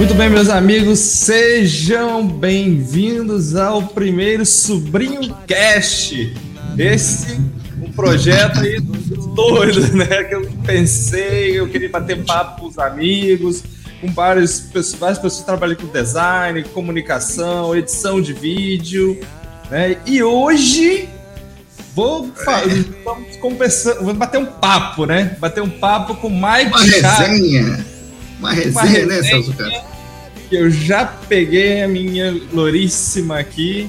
Muito bem, meus amigos, sejam bem-vindos ao primeiro Sobrinho Cast. Esse um projeto aí doido, né? Que eu pensei, eu queria bater papo com os amigos, com várias pessoas, várias pessoas que trabalham com design, comunicação, edição de vídeo, né? E hoje vou, vamos conversar, vamos bater um papo, né? Bater um papo com o Mike Uma resenha. Uma resenha, Uma resenha né, Celso Castro? Eu já peguei a minha louríssima aqui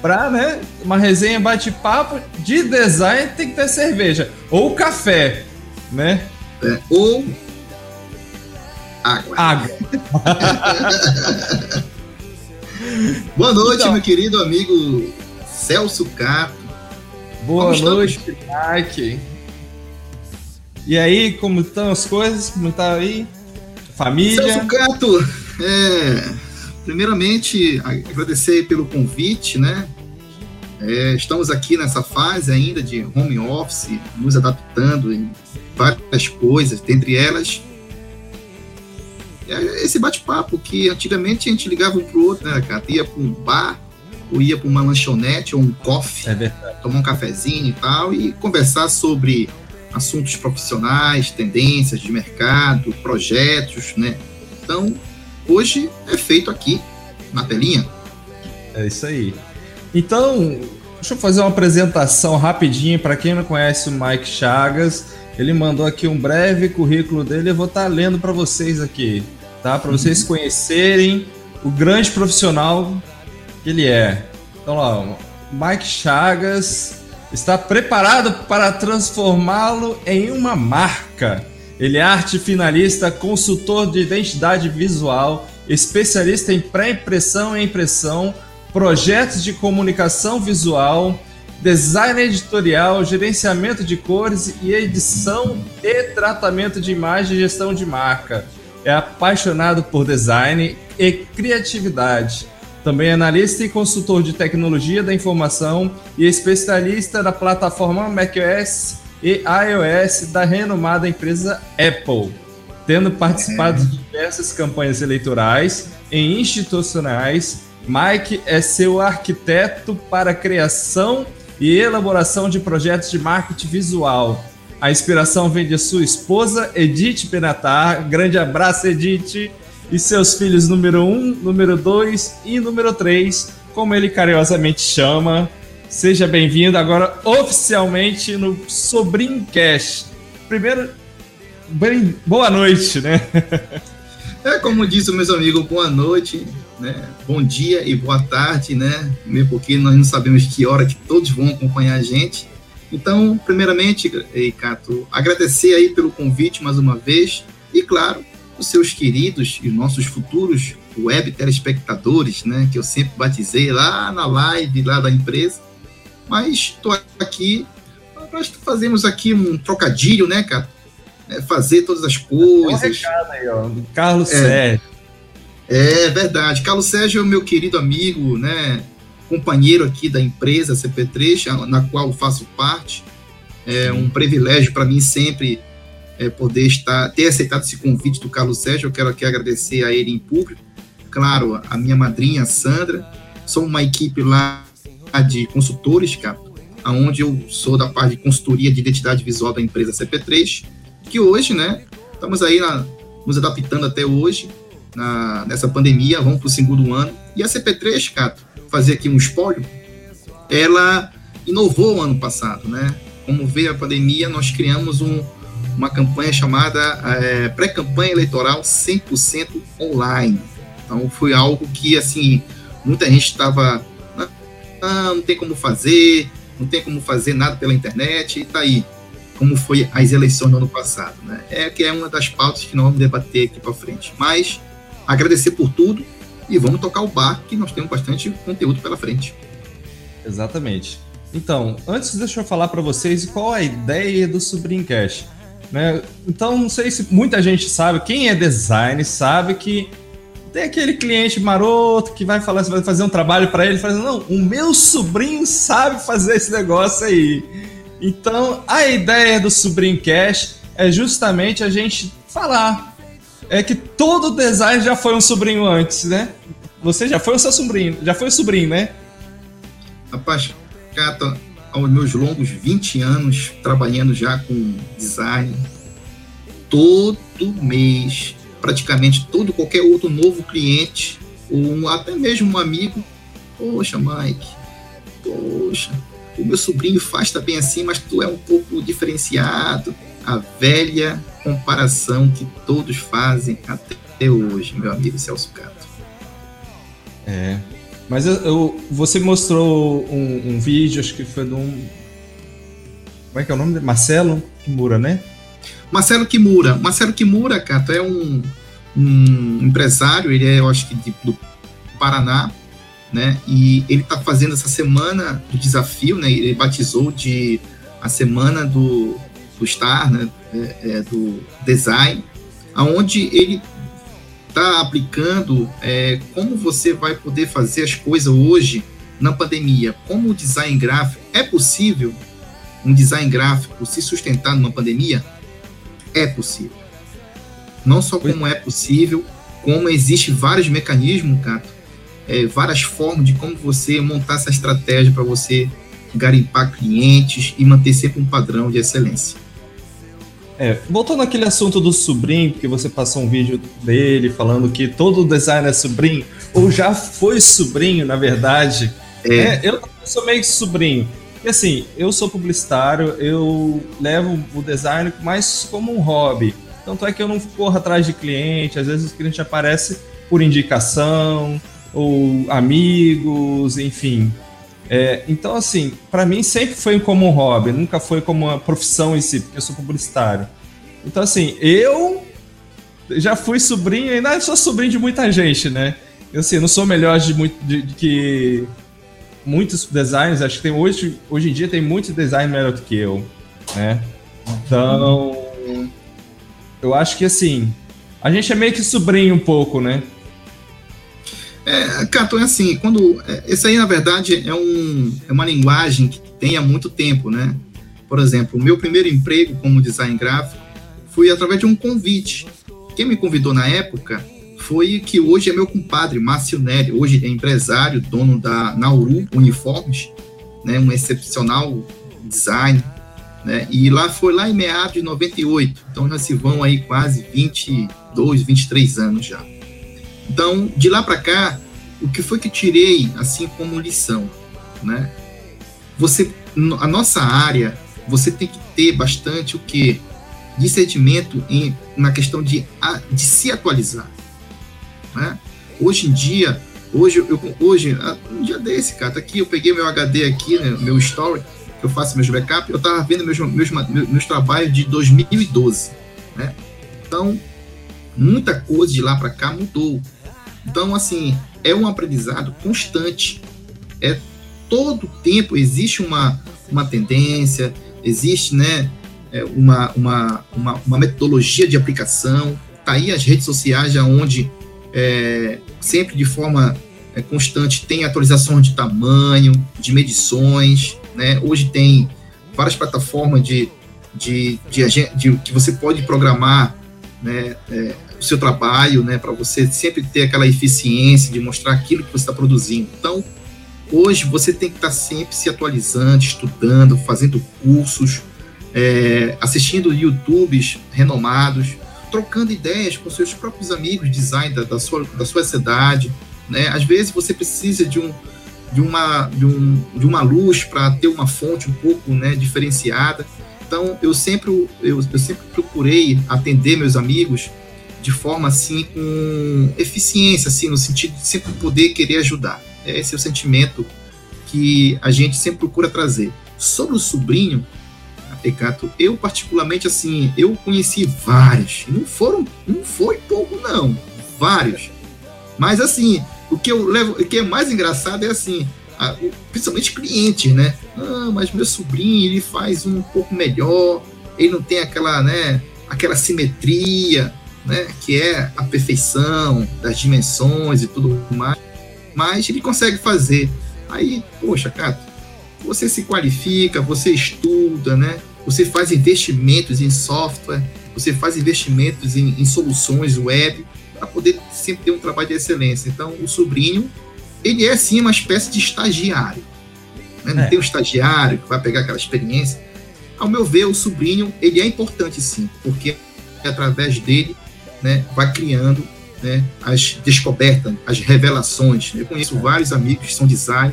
pra, né, uma resenha bate-papo de design tem que ter cerveja ou café, né? É, ou água. Água. Boa noite, então, meu querido amigo Celso Cato. Boa como noite, Mike. E aí, como estão as coisas? Como tá aí? Família? Celso Cato, é, primeiramente, agradecer pelo convite, né? É, estamos aqui nessa fase ainda de home office, nos adaptando em várias coisas, dentre elas é esse bate-papo que antigamente a gente ligava um pro outro, né, cara? Ia para um bar, ou ia para uma lanchonete ou um coffee, é tomar um cafezinho e tal, e conversar sobre assuntos profissionais, tendências de mercado, projetos, né? Então, hoje é feito aqui na telinha. É isso aí. Então, deixa eu fazer uma apresentação rapidinho para quem não conhece o Mike Chagas. Ele mandou aqui um breve currículo dele, eu vou estar tá lendo para vocês aqui, tá? Para vocês uhum. conhecerem o grande profissional que ele é. Então, lá, Mike Chagas está preparado para transformá-lo em uma marca ele é arte finalista, consultor de identidade visual, especialista em pré-impressão e impressão, projetos de comunicação visual, design editorial, gerenciamento de cores e edição e tratamento de imagem e gestão de marca. É apaixonado por design e criatividade. Também é analista e consultor de tecnologia da informação e especialista da plataforma macOS e iOS da renomada empresa Apple, tendo participado de diversas campanhas eleitorais e institucionais. Mike é seu arquiteto para a criação e elaboração de projetos de marketing visual. A inspiração vem de sua esposa, Edith Benatar. Grande abraço, Edith. E seus filhos número 1, um, número 2 e número 3, como ele carinhosamente chama. Seja bem-vindo agora oficialmente no Sobrinho Cash. Primeiro, bem, boa noite, né? É como disse meus amigos, boa noite, né? Bom dia e boa tarde, né? Mesmo porque nós não sabemos que hora que todos vão acompanhar a gente. Então, primeiramente, Cato, agradecer aí pelo convite mais uma vez e, claro, os seus queridos e nossos futuros web telespectadores, né? Que eu sempre batizei lá na live lá da empresa mas estou aqui, nós fazemos aqui um trocadilho, né, cara? É fazer todas as coisas. Um recado aí, ó, do Carlos é, Sérgio. É verdade. Carlos Sérgio é o meu querido amigo, né? Companheiro aqui da empresa CP3, na qual faço parte. É um privilégio para mim sempre é, poder estar, ter aceitado esse convite do Carlos Sérgio. Eu quero aqui agradecer a ele em público. Claro, a minha madrinha Sandra. Somos uma equipe lá de consultores, cara, aonde eu sou da parte de consultoria de identidade visual da empresa CP3, que hoje, né, estamos aí na, nos adaptando até hoje, na, nessa pandemia, vamos para o segundo ano. E a CP3, cara, fazer aqui um espólio, ela inovou ano passado, né? Como veio a pandemia, nós criamos um, uma campanha chamada é, pré-campanha eleitoral 100% online. Então foi algo que assim muita gente estava ah, não tem como fazer, não tem como fazer nada pela internet, e tá aí, como foi as eleições no ano passado, né? É que é uma das pautas que nós vamos debater aqui para frente. Mas agradecer por tudo e vamos tocar o bar, que nós temos bastante conteúdo pela frente. Exatamente. Então, antes deixa eu falar para vocês qual a ideia do Sobrincash. Né? Então, não sei se muita gente sabe, quem é design sabe que tem aquele cliente maroto que vai falar, vai fazer um trabalho para ele, fala, não, o meu sobrinho sabe fazer esse negócio aí. Então, a ideia do Sobrinho Cash é justamente a gente falar é que todo design já foi um sobrinho antes, né? Você já foi o seu sobrinho, já foi o sobrinho, né? Rapaz, Cato, aos meus longos 20 anos trabalhando já com design, todo mês, praticamente todo qualquer outro novo cliente, ou até mesmo um amigo, poxa, Mike, poxa, o meu sobrinho faz também assim, mas tu é um pouco diferenciado. A velha comparação que todos fazem até hoje, meu amigo Celso Cato. É. Mas eu, você mostrou um, um, vídeo, acho que foi de um. Como é que é o nome dele? Marcelo Kimura, né? Marcelo Kimura. Marcelo Kimura, Cato, é um, um empresário, ele é, eu acho que de, do Paraná, né? E ele está fazendo essa semana do desafio, né? Ele batizou de a semana do, do Star, né? É, é, do design, aonde ele está aplicando é, como você vai poder fazer as coisas hoje na pandemia. Como o design gráfico é possível um design gráfico se sustentar numa pandemia? É possível. Não só como é possível, como existe vários mecanismos, Cato, é, várias formas de como você montar essa estratégia para você garimpar clientes e manter sempre um padrão de excelência. É, voltando àquele assunto do sobrinho, que você passou um vídeo dele falando que todo designer é sobrinho, ou já foi sobrinho, na verdade. É. É, eu sou meio que sobrinho. E assim, eu sou publicitário, eu levo o design mais como um hobby. Tanto é que eu não corro atrás de cliente, às vezes o cliente aparece por indicação, ou amigos, enfim. É, então, assim, para mim sempre foi como um hobby, nunca foi como uma profissão em si, porque eu sou publicitário. Então, assim, eu já fui sobrinho, ainda sou sobrinho de muita gente, né? Eu, assim, não sou melhor de, muito, de, de que muitos designers, acho que tem hoje, hoje em dia tem muitos designers melhor do que eu, né? Então, eu acho que, assim, a gente é meio que sobrinho um pouco, né? É, Cato, é assim, quando. É, esse aí, na verdade, é, um, é uma linguagem que tem há muito tempo, né? Por exemplo, o meu primeiro emprego como design gráfico foi através de um convite. Quem me convidou na época foi que hoje é meu compadre, Márcio Nelly, hoje é empresário, dono da Nauru Uniformes, né, um excepcional design, né, e lá foi lá em meados de 98, então já se vão aí quase 22, 23 anos já. Então, de lá para cá, o que foi que tirei assim como lição, né? Você, a nossa área, você tem que ter bastante o que discernimento em, na questão de, de se atualizar, né? Hoje em dia, hoje eu hoje um dia desse, cara, tá aqui eu peguei meu HD aqui, né, meu story, eu faço meus backups, eu tava vendo meus, meus, meus, meus trabalhos de 2012, né? Então, muita coisa de lá para cá mudou. Então, assim, é um aprendizado constante. É todo tempo existe uma, uma tendência, existe, né, é, uma, uma, uma, uma, metodologia de aplicação. Tá aí as redes sociais, onde é, sempre de forma é, constante tem atualizações de tamanho, de medições, né? Hoje tem várias plataformas de, de, de, de que você pode programar né, é, o seu trabalho, né, para você sempre ter aquela eficiência de mostrar aquilo que você está produzindo. Então, hoje você tem que estar tá sempre se atualizando, estudando, fazendo cursos, é, assistindo YouTubes renomados, trocando ideias com seus próprios amigos de design da, da, sua, da sua cidade. Né? Às vezes você precisa de, um, de, uma, de, um, de uma luz para ter uma fonte um pouco né, diferenciada. Então, eu sempre, eu, eu sempre procurei atender meus amigos de forma assim com eficiência, assim, no sentido de sempre poder querer ajudar. Esse é o sentimento que a gente sempre procura trazer. Sobre o sobrinho, Ecato, eu particularmente assim, eu conheci vários, não foram, não foi pouco não, vários. Mas assim, o que eu levo, o que é mais engraçado é assim, a, principalmente clientes, né? Ah, mas meu sobrinho ele faz um pouco melhor, ele não tem aquela, né, aquela simetria, né, que é a perfeição das dimensões e tudo mais, mas ele consegue fazer. Aí, poxa, cara, você se qualifica, você estuda, né? Você faz investimentos em software, você faz investimentos em, em soluções web para poder sempre ter um trabalho de excelência. Então, o sobrinho, ele é sim uma espécie de estagiário. Né? Não é. tem um estagiário que vai pegar aquela experiência. Ao meu ver, o sobrinho, ele é importante sim, porque através dele, né, vai criando né, as descobertas, as revelações. Eu conheço vários amigos que são design,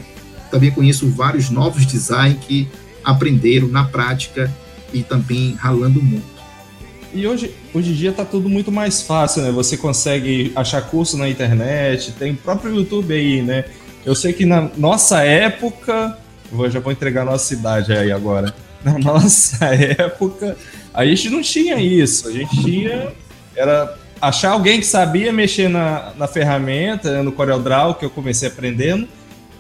também conheço vários novos design que aprenderam na prática e também ralando muito. E hoje, hoje em dia está tudo muito mais fácil, né? Você consegue achar curso na internet, tem o próprio YouTube aí, né? Eu sei que na nossa época, eu já vou entregar a nossa idade aí agora. Na nossa época, a gente não tinha isso. A gente tinha. Era achar alguém que sabia mexer na, na ferramenta, no CorelDRAW, que eu comecei aprendendo,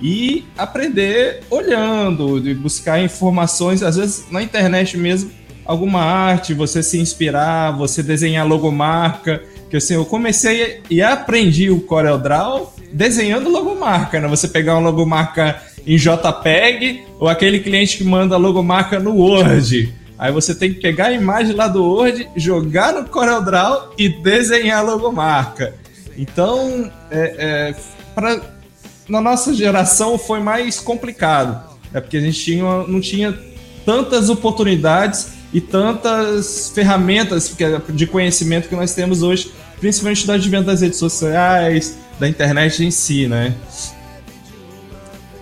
e aprender olhando, de buscar informações, às vezes na internet mesmo, alguma arte, você se inspirar, você desenhar logomarca, que assim, eu comecei e aprendi o CorelDRAW desenhando logomarca, né? Você pegar uma logomarca em JPEG ou aquele cliente que manda logomarca no Word. Aí você tem que pegar a imagem lá do Word, jogar no CorelDRAW e desenhar a logomarca. Então, é, é, pra, na nossa geração foi mais complicado, é porque a gente tinha, não tinha tantas oportunidades e tantas ferramentas de conhecimento que nós temos hoje, principalmente do advento das redes sociais, da internet em si, né?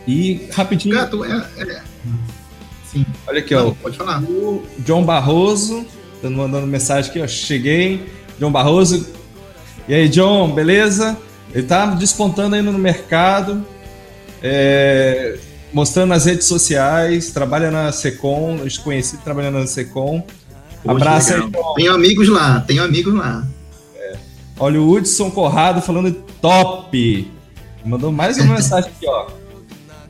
E rapidinho. Gato, é, é... Sim. Olha aqui, Não, ó. Pode falar. O John Barroso, tá mandando mensagem aqui, ó. Cheguei. John Barroso. E aí, John, beleza? Ele tá despontando aí no mercado. É, mostrando nas redes sociais, trabalha na Secom, desconhecido trabalhando na Secom. Abraço aí, Tenho amigos lá, tenho amigos lá. É. Olha o Hudson Corrado falando top. Mandou mais uma mensagem aqui, ó.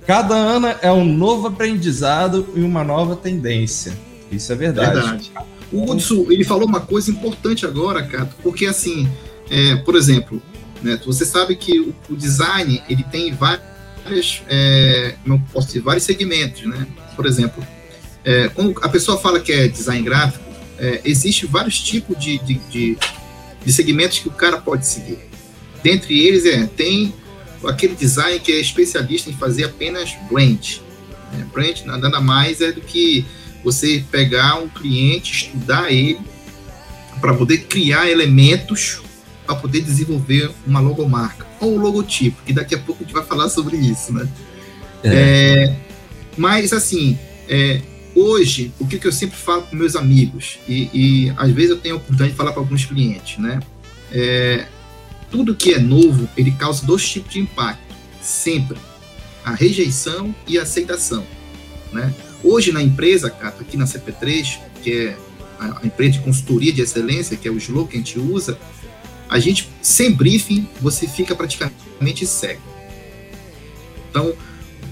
Cada ano é um novo aprendizado e uma nova tendência. Isso é verdade. verdade. O Hudson, ele falou uma coisa importante agora, Cato, porque assim, é, por exemplo, né, você sabe que o, o design ele tem vários várias, é, não posso dizer, vários segmentos, né? Por exemplo, é, quando a pessoa fala que é design gráfico, é, existe vários tipos de, de, de, de, segmentos que o cara pode seguir. Dentre eles, é, tem aquele design que é especialista em fazer apenas brand. Né? Nada mais é do que você pegar um cliente, estudar ele, para poder criar elementos para poder desenvolver uma logomarca ou um logotipo, que daqui a pouco a gente vai falar sobre isso, né? É. É, mas, assim, é, hoje, o que, que, eu sempre falo com meus amigos, e, e, às vezes eu tenho a oportunidade de falar para alguns clientes, né? É, tudo que é novo, ele causa dois tipos de impacto, sempre. A rejeição e a aceitação, né? Hoje na empresa, Cato, aqui na CP3, que é a empresa de consultoria de excelência, que é o slogan que a gente usa, a gente, sem briefing, você fica praticamente cego. Então,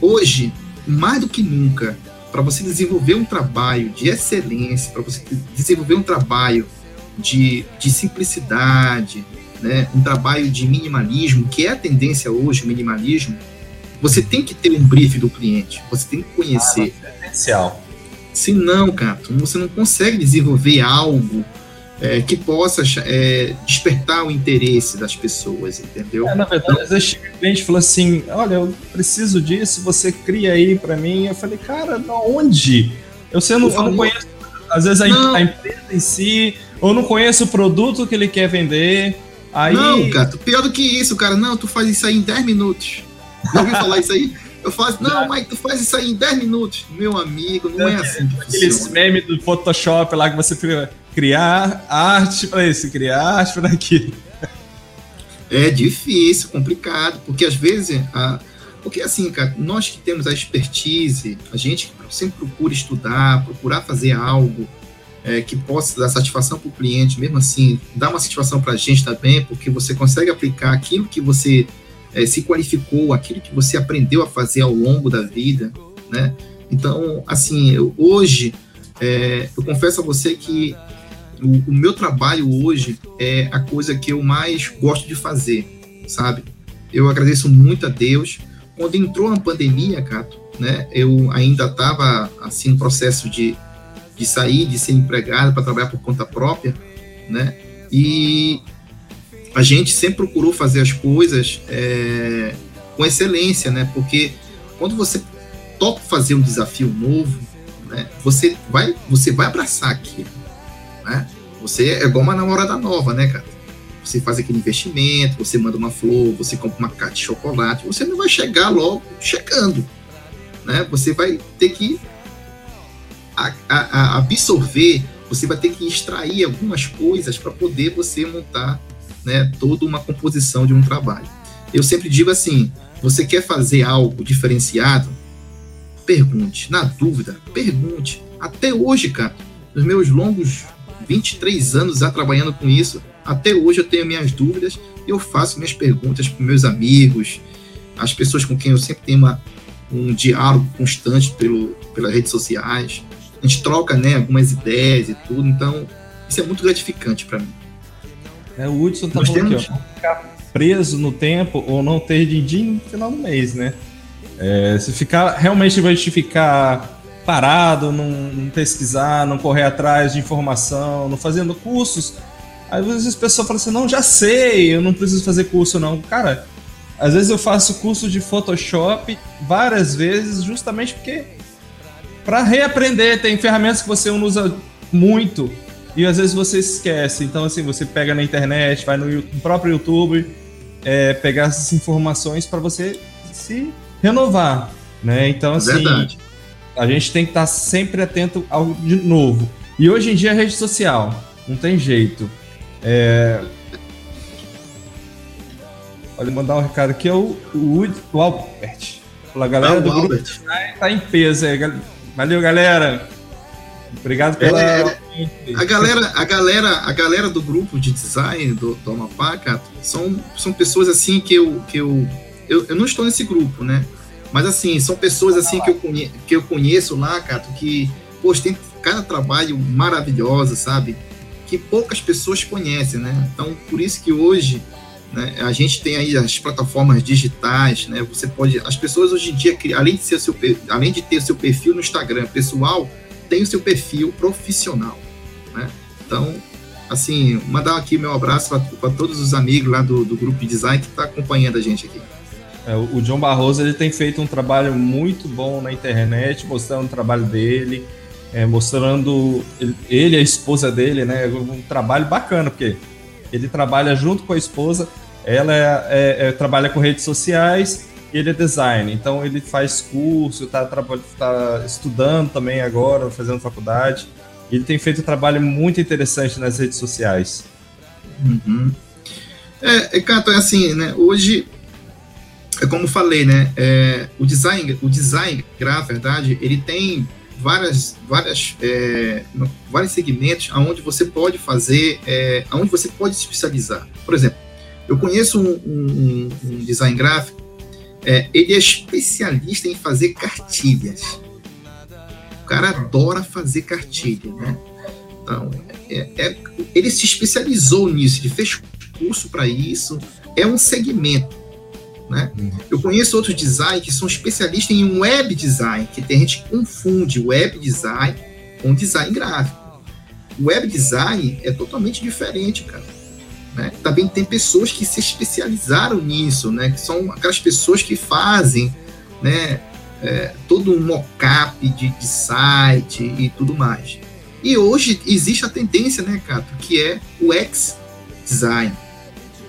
hoje, mais do que nunca, para você desenvolver um trabalho de excelência, para você desenvolver um trabalho de, de simplicidade, né, um trabalho de minimalismo, que é a tendência hoje, o minimalismo, você tem que ter um briefing do cliente, você tem que conhecer. Ah, é essencial. Se não, cara, você não consegue desenvolver algo é, que possa é, despertar o interesse das pessoas, entendeu? É, na verdade, às vezes o cliente falou assim: Olha, eu preciso disso, você cria aí para mim. Eu falei, cara, onde? Eu, sei, eu, não, eu não conheço, às vezes, a, a, empresa em si, ou não conheço o produto que ele quer vender. Aí... Não, cara, pior do que isso, cara. Não, tu faz isso aí em 10 minutos. Já ouviu falar isso aí? Eu faço, não, Mike, tu faz isso aí em 10 minutos. Meu amigo, não é, é assim. Aqueles memes do Photoshop lá que você criar arte para isso, criar arte para aquilo. É difícil, complicado, porque às vezes, a, porque assim, cara, nós que temos a expertise, a gente sempre procura estudar, procurar fazer algo é, que possa dar satisfação para o cliente, mesmo assim, dar uma satisfação para a gente também, porque você consegue aplicar aquilo que você é, se qualificou, aquilo que você aprendeu a fazer ao longo da vida, né? Então, assim, eu, hoje, é, eu confesso a você que o, o, meu trabalho hoje é a coisa que eu mais gosto de fazer, sabe? Eu agradeço muito a Deus. Quando entrou a pandemia, Cato, né, eu ainda estava assim no processo de, de sair, de ser empregado para trabalhar por conta própria. né? E a gente sempre procurou fazer as coisas é, com excelência, né? Porque quando você topa fazer um desafio novo, né? Você vai, você vai abraçar aquilo, né? Você é igual uma namorada nova, né, cara? Você faz aquele investimento, você manda uma flor, você compra uma caixa de chocolate, você não vai chegar logo chegando, né? Você vai ter que a, a, a absorver, você vai ter que extrair algumas coisas para poder você montar né, toda uma composição de um trabalho. Eu sempre digo assim: você quer fazer algo diferenciado? Pergunte. Na dúvida, pergunte. Até hoje, cara, nos meus longos 23 anos já trabalhando com isso, até hoje eu tenho minhas dúvidas e eu faço minhas perguntas para meus amigos, as pessoas com quem eu sempre tenho uma, um diálogo constante pelo, pelas redes sociais. A gente troca né, algumas ideias e tudo, então isso é muito gratificante para mim. É, o Hudson tá Nós falando temos... aqui, ó, ficar preso no tempo ou não ter din-din no final do mês, né? É, se ficar, realmente vai te ficar parado, não, não, pesquisar, não correr atrás de informação, não fazendo cursos, às vezes as pessoas falam assim, não, já sei, eu não preciso fazer curso não. Cara, às vezes eu faço curso de Photoshop várias vezes justamente porque para reaprender, tem ferramentas que você não usa muito e às vezes você esquece. Então, assim, você pega na internet, vai no, próprio YouTube, é, pegar essas informações para você se renovar, né? Então, assim, Verdade. a gente tem que estar sempre atento ao de novo. E hoje em dia, a rede social, não tem jeito. É... Olha, mandar um recado aqui, é o, o, o Albert. Fala, galera do grupo tá em peso. Valeu, galera. Obrigado pela. É, é, a, galera, a, galera, a galera do grupo de design do, do Amapá, cara, são, são pessoas assim que eu, que eu, eu. Eu não estou nesse grupo, né? Mas assim, são pessoas assim que eu, conhe, que eu conheço lá, cara, que, poxa, tem cada trabalho maravilhoso, sabe? Que poucas pessoas conhecem, né? Então, por isso que hoje né, a gente tem aí as plataformas digitais, né? Você pode. As pessoas hoje em dia, além de, ser seu, além de ter seu perfil no Instagram pessoal, tem o seu perfil profissional? Então, assim, mandar aqui meu abraço para todos os amigos lá do, do grupo de design que está acompanhando a gente aqui. É, o John Barroso ele tem feito um trabalho muito bom na internet, mostrando o trabalho dele, é, mostrando ele e a esposa dele, né? Um trabalho bacana, porque ele trabalha junto com a esposa, ela é, é, é trabalha com redes sociais ele é design, então ele faz curso, está tá estudando também agora, fazendo faculdade. Ele tem feito um trabalho muito interessante nas redes sociais. Uhum. É, Cato, é assim, né? Hoje, é como falei, né? É, o design, o design na verdade, ele tem várias, várias, é, vários segmentos aonde você pode fazer, é, aonde você pode se especializar. Por exemplo, eu conheço um, um, um design gráfico é, ele é especialista em fazer cartilhas. O cara adora fazer cartilha, né? Então, é, é, ele se especializou nisso, ele fez curso para isso. É um segmento, né? Uhum. Eu conheço outros design que são especialistas em web design, que tem gente que confunde web design com design gráfico. Web design é totalmente diferente, cara. Né? Também tem pessoas que se especializaram nisso, né? que são aquelas pessoas que fazem né, é, todo um mock-up de, de site e tudo mais. E hoje existe a tendência, né, Cato, que é o X-Design,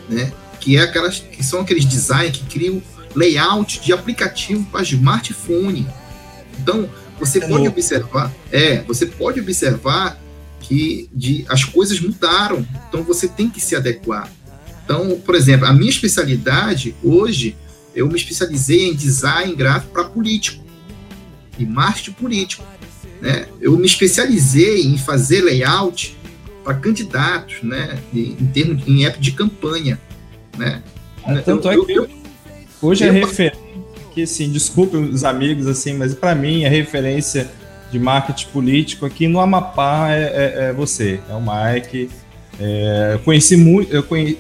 né? Que, é aquelas, que são aqueles designs que criam layout de aplicativo para smartphone. Então, você é pode observar, é, você pode observar que de, as coisas mudaram, então você tem que se adequar. Então, por exemplo, a minha especialidade hoje, eu me especializei em design gráfico para político e marketing político. Né? Eu me especializei em fazer layout para candidatos, né? em termos em época de campanha, né? É, tanto eu, é que eu, hoje é eu, é referência, que assim, desculpe os amigos assim, mas para mim a referência de marketing político aqui no Amapá é, é, é você, é o Mike. É, eu conheci muito, eu conheci,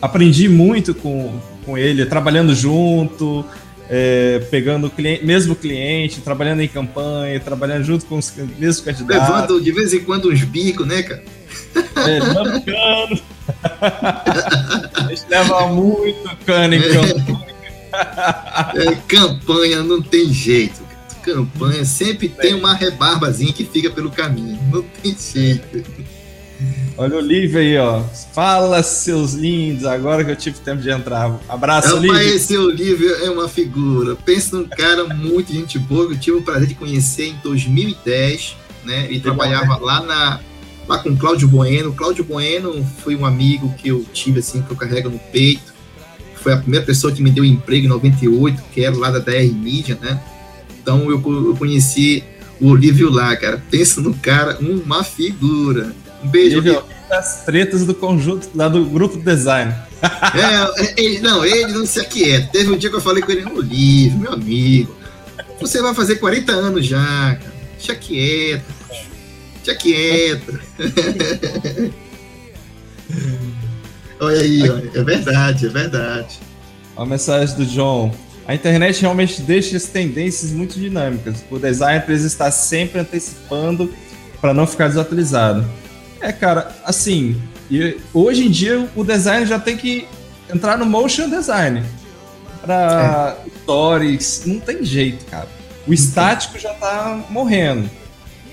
aprendi muito com, com ele, trabalhando junto, é, pegando cliente, mesmo cliente, trabalhando em campanha, trabalhando junto com os mesmos candidatos. Levando de vez em quando uns bicos, né, cara? Levando cano. A gente leva muito cano em campanha. É, campanha não tem jeito. Campanha sempre tem uma rebarbazinha que fica pelo caminho. Não tem jeito. Olha o Olivia aí, ó. Fala, seus lindos, agora que eu tive tempo de entrar. Abraço, Olivia. Esse Olivia é uma figura. Pensa num cara muito gente boa que eu tive o prazer de conhecer em 2010, né? Ele trabalhava lá na lá com Cláudio Bueno. Cláudio Bueno foi um amigo que eu tive assim que eu carrego no peito. Foi a primeira pessoa que me deu emprego em 98, que era lá da DR Media, né? Então eu, eu conheci o Olívio lá, cara. Pensa no cara, uma figura. Um beijo. Olívio, as tretas do conjunto, lá do grupo design. É, é, ele, não, ele não se aquieta. Teve um dia que eu falei com ele, Olívio, meu amigo, você vai fazer 40 anos já, cara. Deixa quieto. Deixa quieto. olha aí, olha. é verdade, é verdade. A mensagem do John. A internet realmente deixa as tendências muito dinâmicas. O design precisa estar sempre antecipando para não ficar desatualizado. É, cara, assim, hoje em dia o design já tem que entrar no motion design. Para é. stories, não tem jeito, cara. O estático já tá morrendo.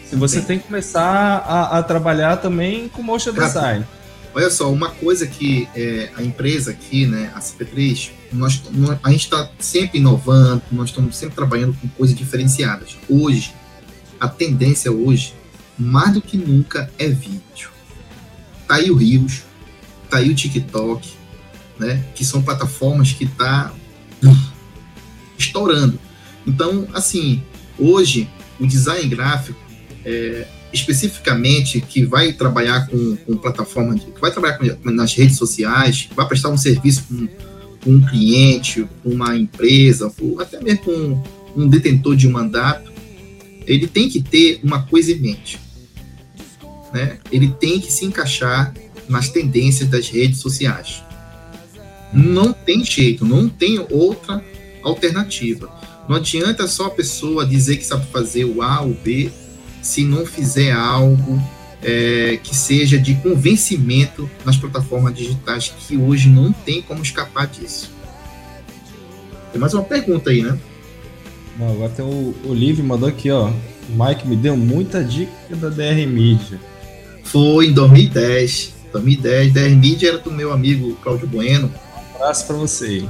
Se você tem que começar a, a, trabalhar também com motion design. Olha só, uma coisa que é, a empresa aqui, né, a CP3, nós, a gente está sempre inovando, nós estamos sempre trabalhando com coisas diferenciadas. Hoje, a tendência hoje, mais do que nunca, é vídeo. Tá aí o Rios, tá aí o TikTok, né, que são plataformas que tá estourando. Então, assim, hoje, o design gráfico, é, especificamente que vai trabalhar com, com plataforma, de, que vai trabalhar com, nas redes sociais, que vai prestar um serviço com um cliente, com uma empresa, ou até mesmo com um detentor de um mandato, ele tem que ter uma coisa em mente. Né? Ele tem que se encaixar nas tendências das redes sociais. Não tem jeito, não tem outra alternativa. Não adianta só a pessoa dizer que sabe fazer o A ou B se não fizer algo é, que seja de convencimento nas plataformas digitais, que hoje não tem como escapar disso. Tem mais uma pergunta aí, né? Agora tem o Olívio mandou aqui, ó. Mike me deu muita dica da DR Media. Foi em 2010. 2010, DR Media era do meu amigo Cláudio Bueno. Um abraço para você.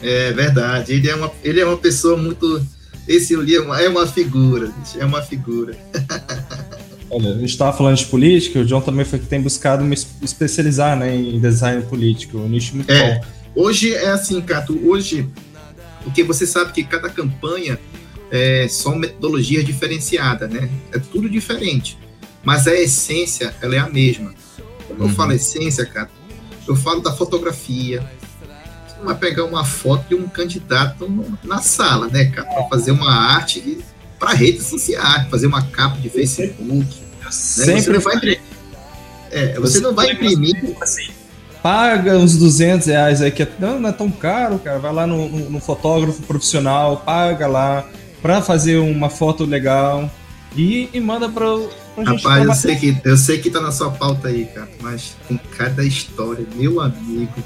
É verdade. Ele é uma, ele é uma pessoa muito esse ali é uma, é uma figura, é uma figura. Olha, a gente estava falando de política, o John também foi que tem buscado me especializar né, em design político, um nicho muito é, bom. Hoje é assim, Cato, hoje, porque você sabe que cada campanha é, são metodologias diferenciadas, né? É tudo diferente, mas a essência, ela é a mesma. Quando uhum. eu falo essência, Cato, eu falo da fotografia, não vai pegar uma foto de um candidato na sala, né, cara? Pra fazer uma arte para redes sociais, fazer uma capa de Facebook. Né? Sempre você não vai imprimir. É, você, você não vai imprimir. Assim, paga uns 200 reais aí, que é, não, não é tão caro, cara. Vai lá no, no, no fotógrafo profissional, paga lá para fazer uma foto legal e, e manda para Rapaz, eu sei, que, eu sei que tá na sua pauta aí, cara, mas tem cada história, meu amigo.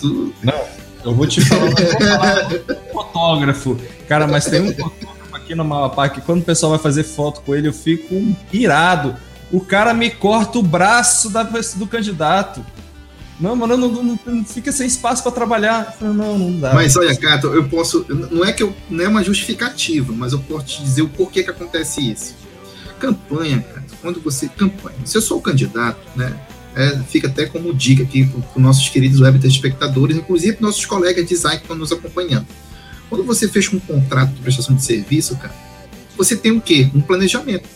Tu... Não, eu vou te falar, um fotógrafo. Cara, mas tem um fotógrafo aqui no Malapá que quando o pessoal vai fazer foto com ele, eu fico irado. O cara me corta o braço da, do candidato. Não, mano, não, não, não fica sem espaço para trabalhar. Não, não dá. Mas olha, Cato, eu posso. Não é que eu, não é uma justificativa, mas eu posso te dizer o porquê que acontece isso. Campanha, cara, quando você. Campanha. Se eu sou o candidato, né? é, fica até como dica aqui para os nossos queridos web espectadores, inclusive para nossos colegas de design que estão nos acompanhando. Quando você fecha um contrato de prestação de serviço, cara, você tem o quê? Um planejamento.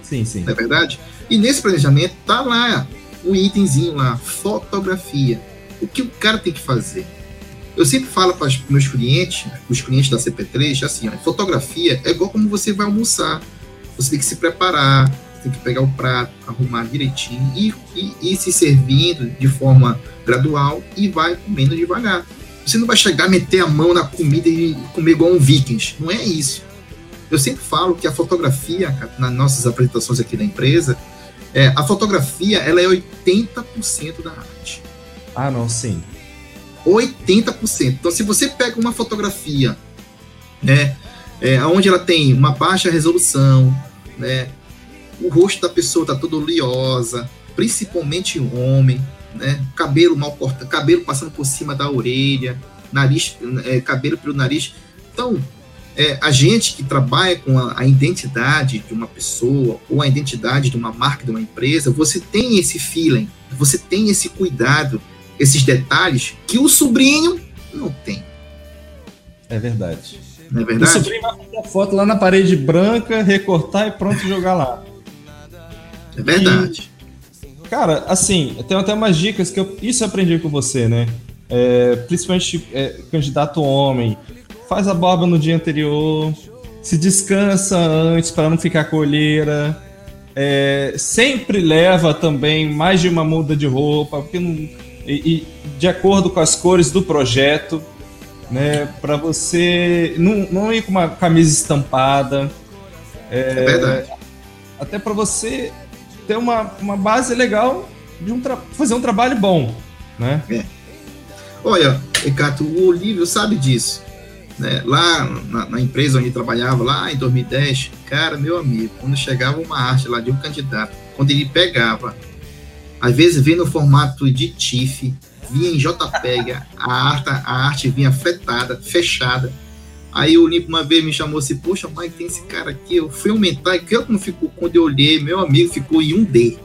Sim, sim. Não é verdade? E nesse planejamento tá lá o um itemzinho lá, fotografia. O que o cara tem que fazer? Eu sempre falo para os meus clientes, os clientes da CP3, assim, ó, fotografia é igual como você vai almoçar. Você tem que se preparar, tem que pegar o prato, arrumar direitinho e, e, e se servindo de forma gradual e vai comendo devagar. Você não vai chegar, meter a mão na comida e comer igual um vikings. Não é isso. Eu sempre falo que a fotografia, nas nossas apresentações aqui da empresa, é, a fotografia ela é 80% da arte. Ah, não, sim. 80%. Então, se você pega uma fotografia, né, é, onde ela tem uma baixa resolução, né, o rosto da pessoa está todo oleosa, principalmente o homem, né, cabelo mal cortado, cabelo passando por cima da orelha, nariz, é, cabelo pelo nariz. Então, é, a gente que trabalha com a, a, identidade de uma pessoa ou a identidade de uma marca, de uma empresa, você tem esse feeling, você tem esse cuidado, esses detalhes que o sobrinho não tem. É verdade. Não é verdade? O sobrinho vai fazer a foto lá na parede branca, recortar e pronto, jogar lá. É verdade. E, cara, assim, tenho até umas dicas que eu, isso eu aprendi com você, né? É, principalmente é, candidato homem faz a barba no dia anterior, se descansa antes para não ficar colheira. É, sempre leva também mais de uma muda de roupa, porque não, e, e, de acordo com as cores do projeto, né, para você não, não ir com uma camisa estampada. É, é verdade. Até para você ter uma, uma base legal de um fazer um trabalho bom, né? É. Olha, Ricardo, o Olívio sabe disso. Né? Lá na, na, empresa onde trabalhava, lá em 2010, cara, meu amigo, quando chegava uma arte lá de um candidato, quando ele pegava, às vezes vinha no formato de TIFF, vinha em JPEG, a arte, a arte vinha afetada, fechada. Aí o Nipo uma vez me chamou assim, poxa, Mike, tem esse cara aqui. Eu fui aumentar e que não ficou, quando eu olhei, meu amigo ficou em um D.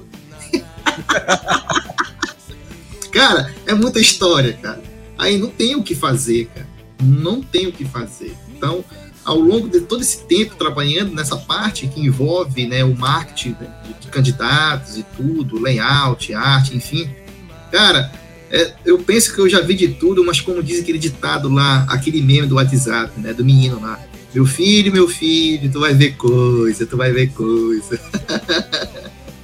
cara, é muita história, cara. Aí não tem o que fazer, cara não tem o que fazer. Então, ao longo de todo esse tempo trabalhando nessa parte que envolve né, o marketing de candidatos e tudo, layout, arte, enfim, cara, é, eu penso que eu já vi de tudo, mas como diz aquele ditado lá, aquele meme do WhatsApp, né, do menino lá, meu filho, meu filho, tu vai ver coisa, tu vai ver coisa.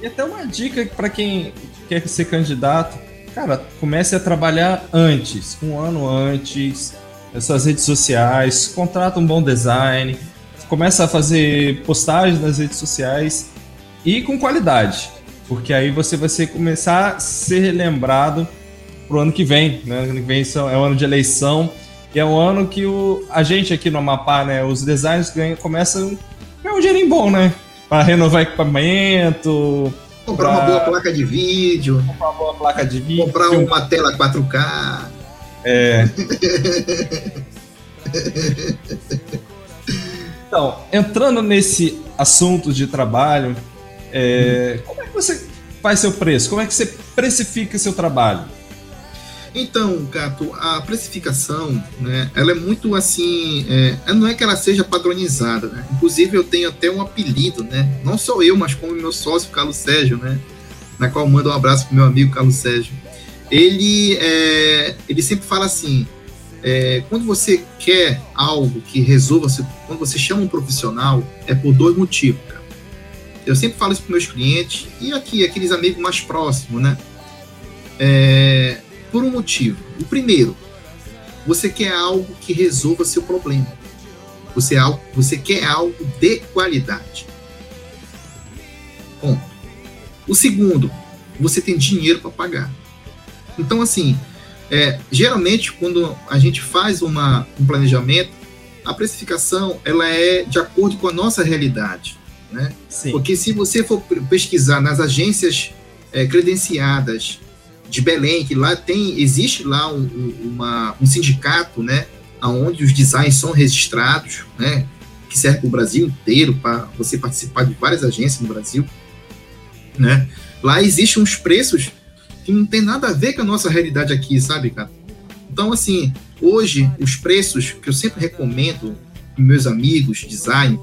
e até uma dica para quem quer ser candidato, cara, comece a trabalhar antes, um ano antes, nas suas redes sociais, contrata um bom design, começa a fazer postagens nas redes sociais e com qualidade, porque aí você vai ser, começar a ser lembrado pro ano que vem, né? Ano que vem é o ano de eleição e é o ano que o, a gente aqui no Amapá, né? Os designers ganham, começam a ganhar um dinheirinho bom, né? Para renovar equipamento, comprar pra... uma boa placa de vídeo, comprar uma boa placa de vídeo, comprar uma tela 4K. É. Então, entrando nesse assunto de trabalho, é, como é que você faz seu preço? Como é que você precifica seu trabalho? Então, Gato, a precificação, né, ela é muito assim, é, não é que ela seja padronizada, né? Inclusive eu tenho até um apelido, né? Não só eu, mas como meu sócio Carlos Sérgio, né? Na qual mando um abraço pro meu amigo Carlos Sérgio ele, é, ele sempre fala assim: é, quando você quer algo que resolva, quando você chama um profissional, é por dois motivos. Cara. Eu sempre falo isso para meus clientes e aqui, aqueles amigos mais próximos, né? É, por um motivo. O primeiro, você quer algo que resolva seu problema. Você, você quer algo de qualidade. Bom, o segundo, você tem dinheiro para pagar. Então, assim, é, geralmente quando a gente faz uma, um planejamento, a precificação ela é de acordo com a nossa realidade, né? Sim. Porque se você for pesquisar nas agências é, credenciadas de Belém, que lá tem, existe lá um, uma, um sindicato, né? Onde os designs são registrados, né? Que serve para o Brasil inteiro, para você participar de várias agências no Brasil, né? Lá existem uns preços que não tem nada a ver com a nossa realidade aqui, sabe, cara? Então, assim, hoje, os preços que eu sempre recomendo para meus amigos design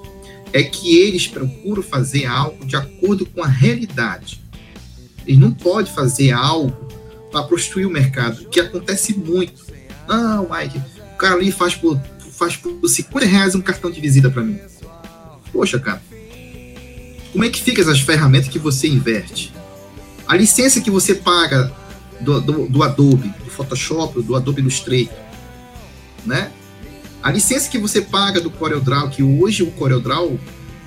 é que eles procuram fazer algo de acordo com a realidade. Eles não podem fazer algo para prostituir o mercado, que acontece muito. Não, Mike, o cara ali faz por, faz por 50 reais um cartão de visita para mim. Poxa, cara, como é que fica essas ferramentas que você inverte? A licença que você paga do, do, do Adobe, do Photoshop, do Adobe Illustrator, né? A licença que você paga do CorelDRAW, que hoje o CorelDRAW,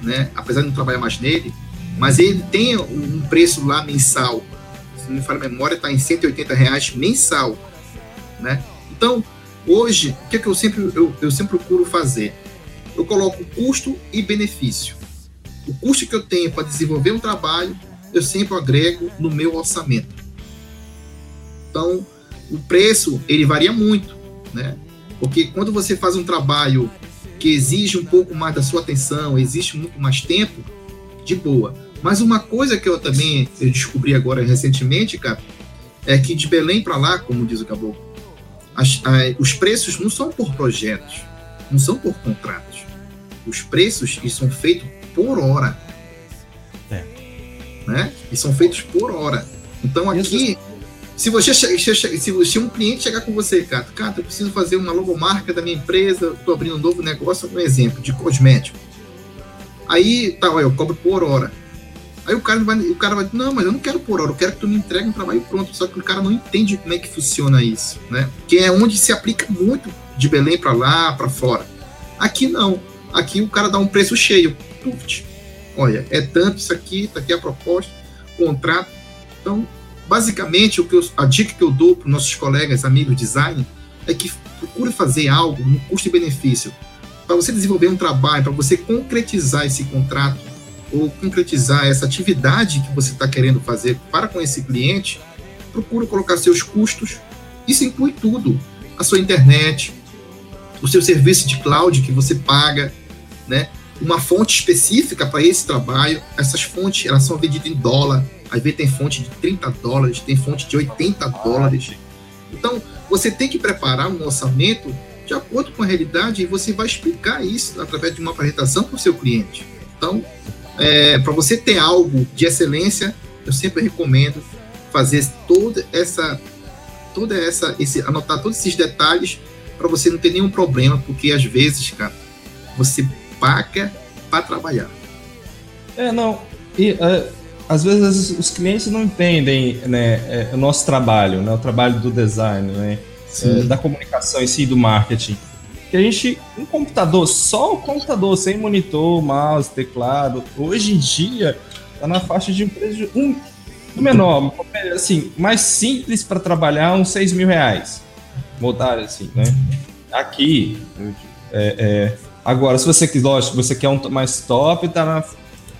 né, apesar de não trabalhar mais nele, mas ele tem um preço lá mensal. Se não me falha a memória, está em 180 reais mensal, né? Então, hoje, o que, é que eu, sempre, eu, eu sempre procuro fazer? Eu coloco custo e benefício. O custo que eu tenho para desenvolver um trabalho, eu sempre agrego no meu orçamento. Então, o preço, ele varia muito, né? Porque quando você faz um trabalho que exige um pouco mais da sua atenção, existe muito mais tempo, de boa. Mas uma coisa que eu também descobri agora recentemente, cara, é que de Belém para lá, como diz o Caboclo, as, a, os preços não são por projetos, não são por contratos. Os preços são feitos por hora. É. Né? E são feitos por hora. Então aqui, se você se, se um cliente chegar com você, cara, cara, eu preciso fazer uma logomarca da minha empresa, estou abrindo um novo negócio, um exemplo de cosmético. Aí, tá, eu cobro por hora. Aí o cara vai, o cara vai, não, mas eu não quero por hora, eu quero que tu me entregue um trabalho pronto. Só que o cara não entende como é que funciona isso, né? Que é onde se aplica muito de Belém para lá, para fora. Aqui não. Aqui o cara dá um preço cheio. Puf, olha, é tanto isso aqui, tá aqui a proposta, contrato. Então, basicamente, o que eu, a dica que eu dou para nossos colegas, amigos design, é que procure fazer algo no custo e benefício. Para você desenvolver um trabalho, para você concretizar esse contrato, ou concretizar essa atividade que você está querendo fazer para com esse cliente, procura colocar seus custos. Isso inclui tudo: a sua internet, o seu serviço de cloud que você paga, né? Uma fonte específica para esse trabalho. Essas fontes elas são vendidas em dólar. Às vezes tem fonte de 30 dólares, tem fonte de 80 dólares. Então, você tem que preparar um orçamento de acordo com a realidade e você vai explicar isso através de uma apresentação para o seu cliente. Então, é, para você ter algo de excelência, eu sempre recomendo fazer toda essa, toda essa, esse, anotar todos esses detalhes para você não ter nenhum problema, porque às vezes, cara, você paga para trabalhar. É, não. E uh, às vezes os clientes não entendem né, é, o nosso trabalho, né, o trabalho do design, né, é, da comunicação em si, do marketing que a gente, um computador, só o computador, sem monitor, mouse, teclado, hoje em dia tá na faixa de um preço um, um menor, assim, mais simples para trabalhar, uns 6 mil reais. Botar assim, né? Aqui, é, é, agora, se você quiser, lógico, você quer um mais top, tá na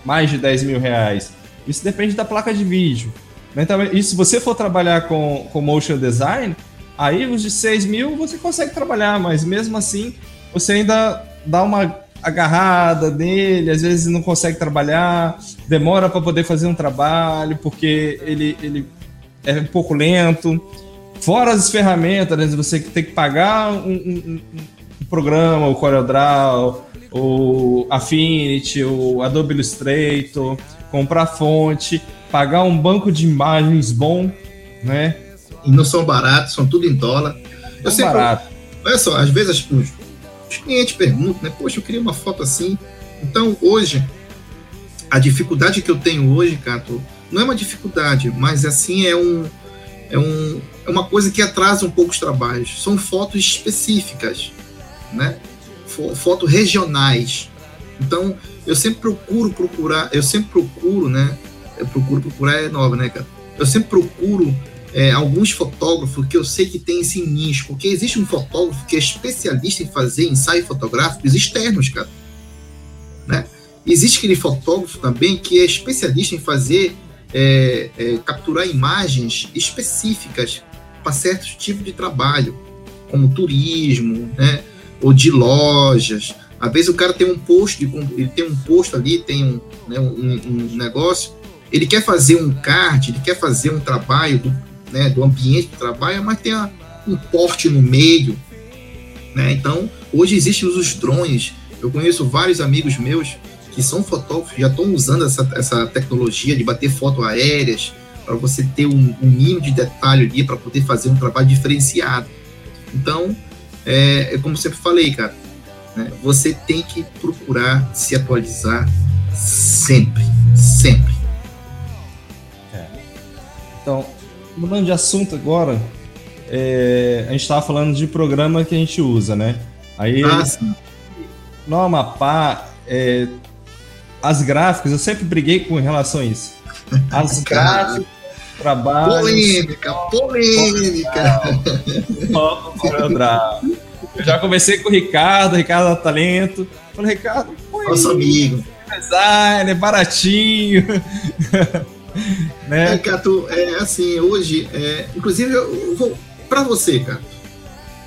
mais de 10 mil reais. Isso depende da placa de vídeo. Então, e se você for trabalhar com, com motion design, Aí os de 6 mil você consegue trabalhar, mas mesmo assim você ainda dá uma agarrada nele, às vezes não consegue trabalhar, demora para poder fazer um trabalho, porque ele, ele é um pouco lento. Fora as ferramentas, né? você tem que pagar um, um, um programa, o CorelDRAW, o Affinity, o Adobe Illustrator, comprar fonte, pagar um banco de imagens bom, né? E não são baratos, são tudo em dólar. Eu sempre, barato. Olha só, às vezes os, os clientes perguntam, né? Poxa, eu queria uma foto assim. Então, hoje, a dificuldade que eu tenho hoje, Cato, não é uma dificuldade, mas assim é um, é um é uma coisa que atrasa um pouco os trabalhos. São fotos específicas, né? Fotos regionais. Então, eu sempre procuro procurar, eu sempre procuro, né? Eu procuro procurar é nova, né, cara? Eu sempre procuro é, alguns fotógrafos que eu sei que tem esse nicho, porque existe um fotógrafo que é especialista em fazer ensaios fotográficos externos, cara. Né? Existe aquele fotógrafo também que é especialista em fazer, é, é, capturar imagens específicas para certos tipos de trabalho, como turismo, né? ou de lojas. Às vezes o cara tem um posto, ele tem um posto ali, tem um, né, um, um negócio, ele quer fazer um card, ele quer fazer um trabalho do, né, do ambiente de trabalho, mas tem a, um porte no meio. Né? Então, hoje existem os drones. Eu conheço vários amigos meus que são fotógrafos, já estão usando essa, essa tecnologia de bater foto aéreas para você ter um, um mínimo de detalhe ali para poder fazer um trabalho diferenciado. Então, é, é como sempre falei, cara, né? você tem que procurar se atualizar sempre, sempre. É. Então, mudando de assunto agora, é, a gente estava falando de programa que a gente usa, né? Aí, ah, no Amapá, é, as gráficas, eu sempre briguei com relação a isso. As gráficas, trabalho. Polêmica, polêmica. Eu já comecei com o Ricardo, Ricardo da Talento. Falei, Ricardo, nosso amigo. Design, é baratinho. Né? É, Cato, é assim, hoje, é, inclusive, eu vou para você, cara.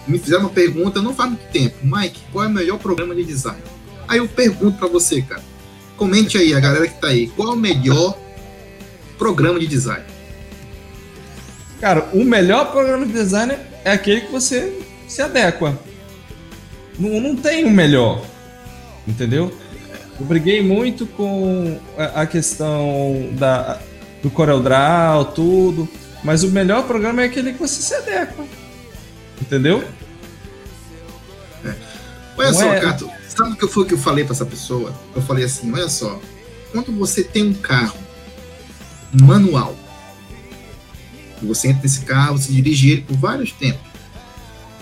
Me fizeram uma pergunta não faz muito tempo. Mike, qual é o melhor programa de design? Aí eu pergunto para você, cara. Comente aí, a galera que tá aí. Qual é o melhor programa de design? Cara, o melhor programa de design é aquele que você se adequa. Não, não tem o um melhor. Entendeu? Eu briguei muito com a questão da, do CorelDRAW, tudo. Mas o melhor programa é aquele que você se adequa. Entendeu? É. Olha só, é... Cato, sabe o que foi que eu falei para essa pessoa? Eu falei assim: olha só, quando você tem um carro manual, você entra nesse carro, você dirige ele por vários tempos.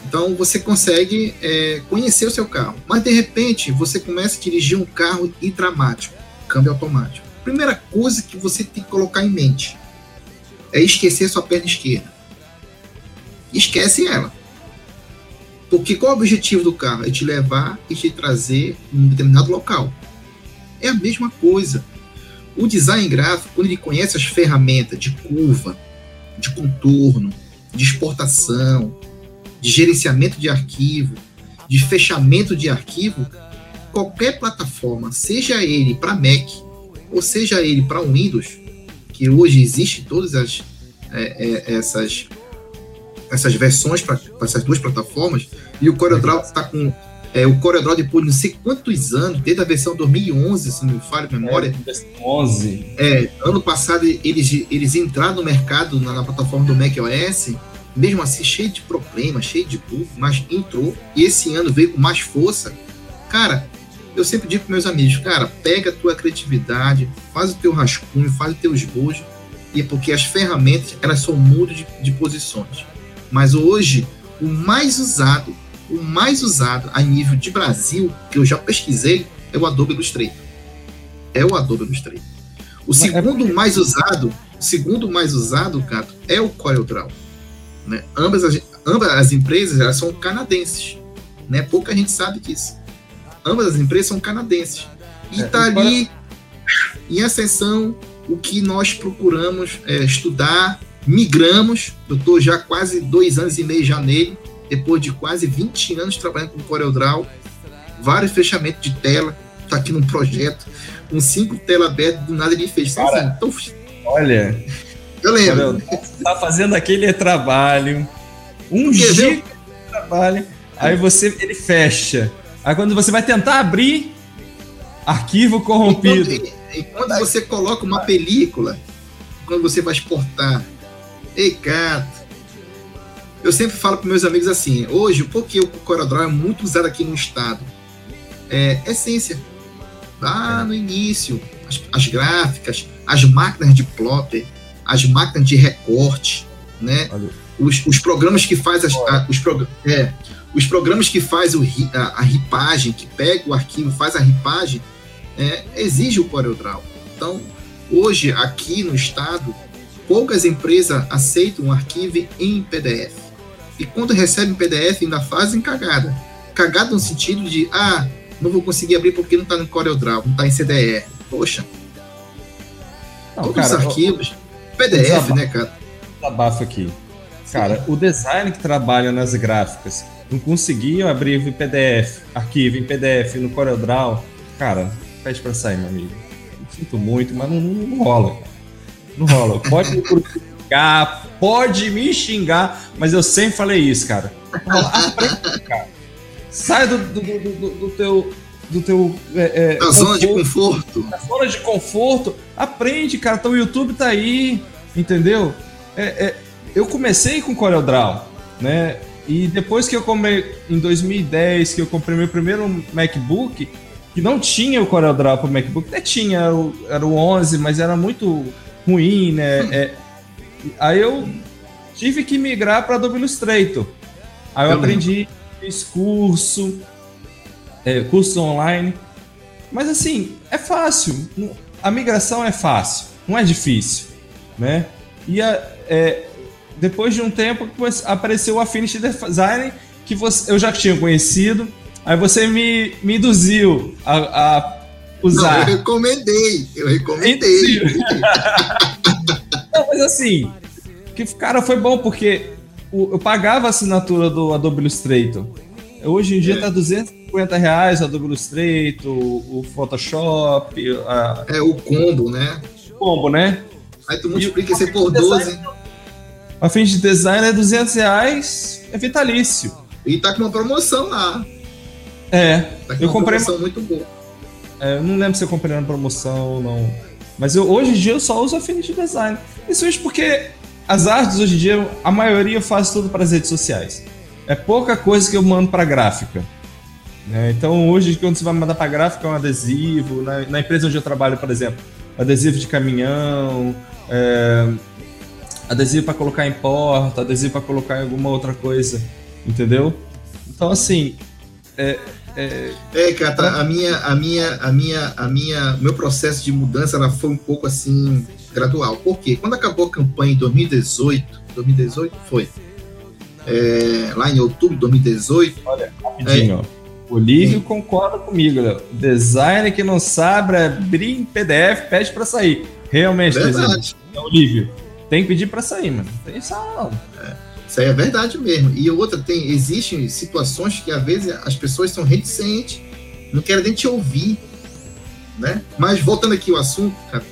Então você consegue é, conhecer o seu carro. Mas de repente você começa a dirigir um carro intramático, câmbio automático. Primeira coisa que você tem que colocar em mente é esquecer sua perna esquerda. Esquece ela. Porque qual é o objetivo do carro? É te levar e te trazer em um determinado local. É a mesma coisa. O design gráfico, quando ele conhece as ferramentas de curva, de contorno, de exportação, de gerenciamento de arquivo, de fechamento de arquivo, qualquer plataforma, seja ele para Mac ou seja ele para Windows, que hoje existe todas as, é, é, essas, essas versões para essas duas plataformas, e o CorelDRAW está com é, o CorelDRAW depois de não sei quantos anos, desde a versão 2011, se não me falha a memória. É, 11. É, ano passado eles, eles entraram no mercado na, na plataforma do macOS mesmo assim cheio de problemas, cheio de bug, mas entrou e esse ano veio com mais força. Cara, eu sempre digo para meus amigos, cara, pega a tua criatividade, faz o teu rascunho, faz o teu esbojo, e é porque as ferramentas elas são mundo de, de posições. Mas hoje o mais usado, o mais usado a nível de Brasil que eu já pesquisei é o Adobe Illustrator. É o Adobe Illustrator. O é segundo mais usado, segundo mais usado, Cato, é o CorelDRAW. Né? Ambas, as, ambas as empresas elas são canadenses. Né? Pouca gente sabe disso. Ambas as empresas são canadenses. E está é, ali em ascensão o que nós procuramos é, estudar, migramos. Eu estou já quase dois anos e meio já nele, depois de quase 20 anos trabalhando com CorelDRAW, vários fechamentos de tela. Está aqui num projeto, com cinco telas abertas, do nada ele fez. Cara, assim, olha, eu lembro. Tá fazendo aquele trabalho, um giga de trabalho, aí você ele fecha. Aí quando você vai tentar abrir, arquivo corrompido. Enquanto, enquanto você coloca uma película, quando você vai exportar, ei, gato. Eu sempre falo para meus amigos assim, hoje, porque o CorelDRAW é muito usado aqui no estado, é essência. Lá no início, as, as gráficas, as máquinas de plotter, as máquinas de recorte, né? Os, os, programas que faz as, a, os, prog é, os programas que faz a, a, ripagem, que pega o arquivo, faz a ripagem, é, exige o CorelDRAW. Então, hoje aqui no estado, poucas empresas aceitam um arquivo em PDF. E quando recebem PDF, ainda fazem cagada. Cagada no sentido de, ah, não vou conseguir abrir porque não está no CorelDRAW, não está em CDR. Poxa. Não, Todos cara, os arquivos. PDF, desabafo, né, cara? Desabafo aqui. Cara, o design que trabalha nas gráficas não conseguiam abrir em PDF, arquivo em PDF no CorelDRAW, cara, pede pra sair, meu amigo. sinto muito, mas não, não, não rola. Não rola. Pode me criticar, pode me xingar, mas eu sempre falei isso, cara. Aprende, cara. Sai do, do, do, do teu do teu. É, é, da zona de conforto. Da zona de conforto. Aprende, cara. Então o YouTube tá aí, entendeu? É, é, eu comecei com CorelDRAW, né? E depois que eu comprei, em 2010, que eu comprei meu primeiro MacBook, que não tinha o CorelDRAW para o MacBook, até tinha, era o 11, mas era muito ruim, né? Hum. É, aí eu tive que migrar para Adobe Illustrator. Aí eu, eu aprendi, fiz curso, é, cursos online. Mas assim, é fácil. A migração é fácil, não é difícil, né? E a, é, depois de um tempo apareceu o Affinity Design que você, eu já tinha conhecido. Aí você me, me induziu a, a usar. Não, eu recomendei, eu recomendei. Não, mas assim, que cara foi bom porque eu pagava a assinatura do Adobe Illustrator. Hoje em dia é. tá 250 reais o Adobe Illustrator, o Photoshop. A... É o combo, né? Combo, né? Aí tu multiplica esse por 12. A fim de design é 200 reais, é vitalício. E tá com uma promoção lá. É, tá com eu comprei. Uma promoção muito boa. É, eu não lembro se eu comprei na promoção ou não. Mas eu, hoje em dia eu só uso Affinity Design. Isso porque as artes hoje em dia, a maioria eu faço tudo para as redes sociais. É pouca coisa que eu mando para gráfica. Né? Então hoje, quando você vai mandar para gráfica, é um adesivo. Na, na, empresa onde eu trabalho, por exemplo, adesivo de caminhão, é, adesivo para colocar em porta, adesivo para colocar em alguma outra coisa. Entendeu? Então, assim. É, é, é cara, a minha, a minha, a minha, a minha, meu processo de mudança ela foi um pouco assim gradual. Por quê? Quando acabou a campanha em 2018, 2018 foi é, lá em outubro de 2018. Olha, rapidinho, é, ó. O Lívio é. concorda comigo. Né? Designer que não sabe abrir em PDF pede para sair. Realmente, verdade. É o Lívio. Tem que pedir para sair, mano. Não. É. Isso aí é verdade mesmo. E outra, tem, existem situações que às vezes as pessoas são reticentes, não querem nem te ouvir. Né? Mas voltando aqui ao assunto, cara,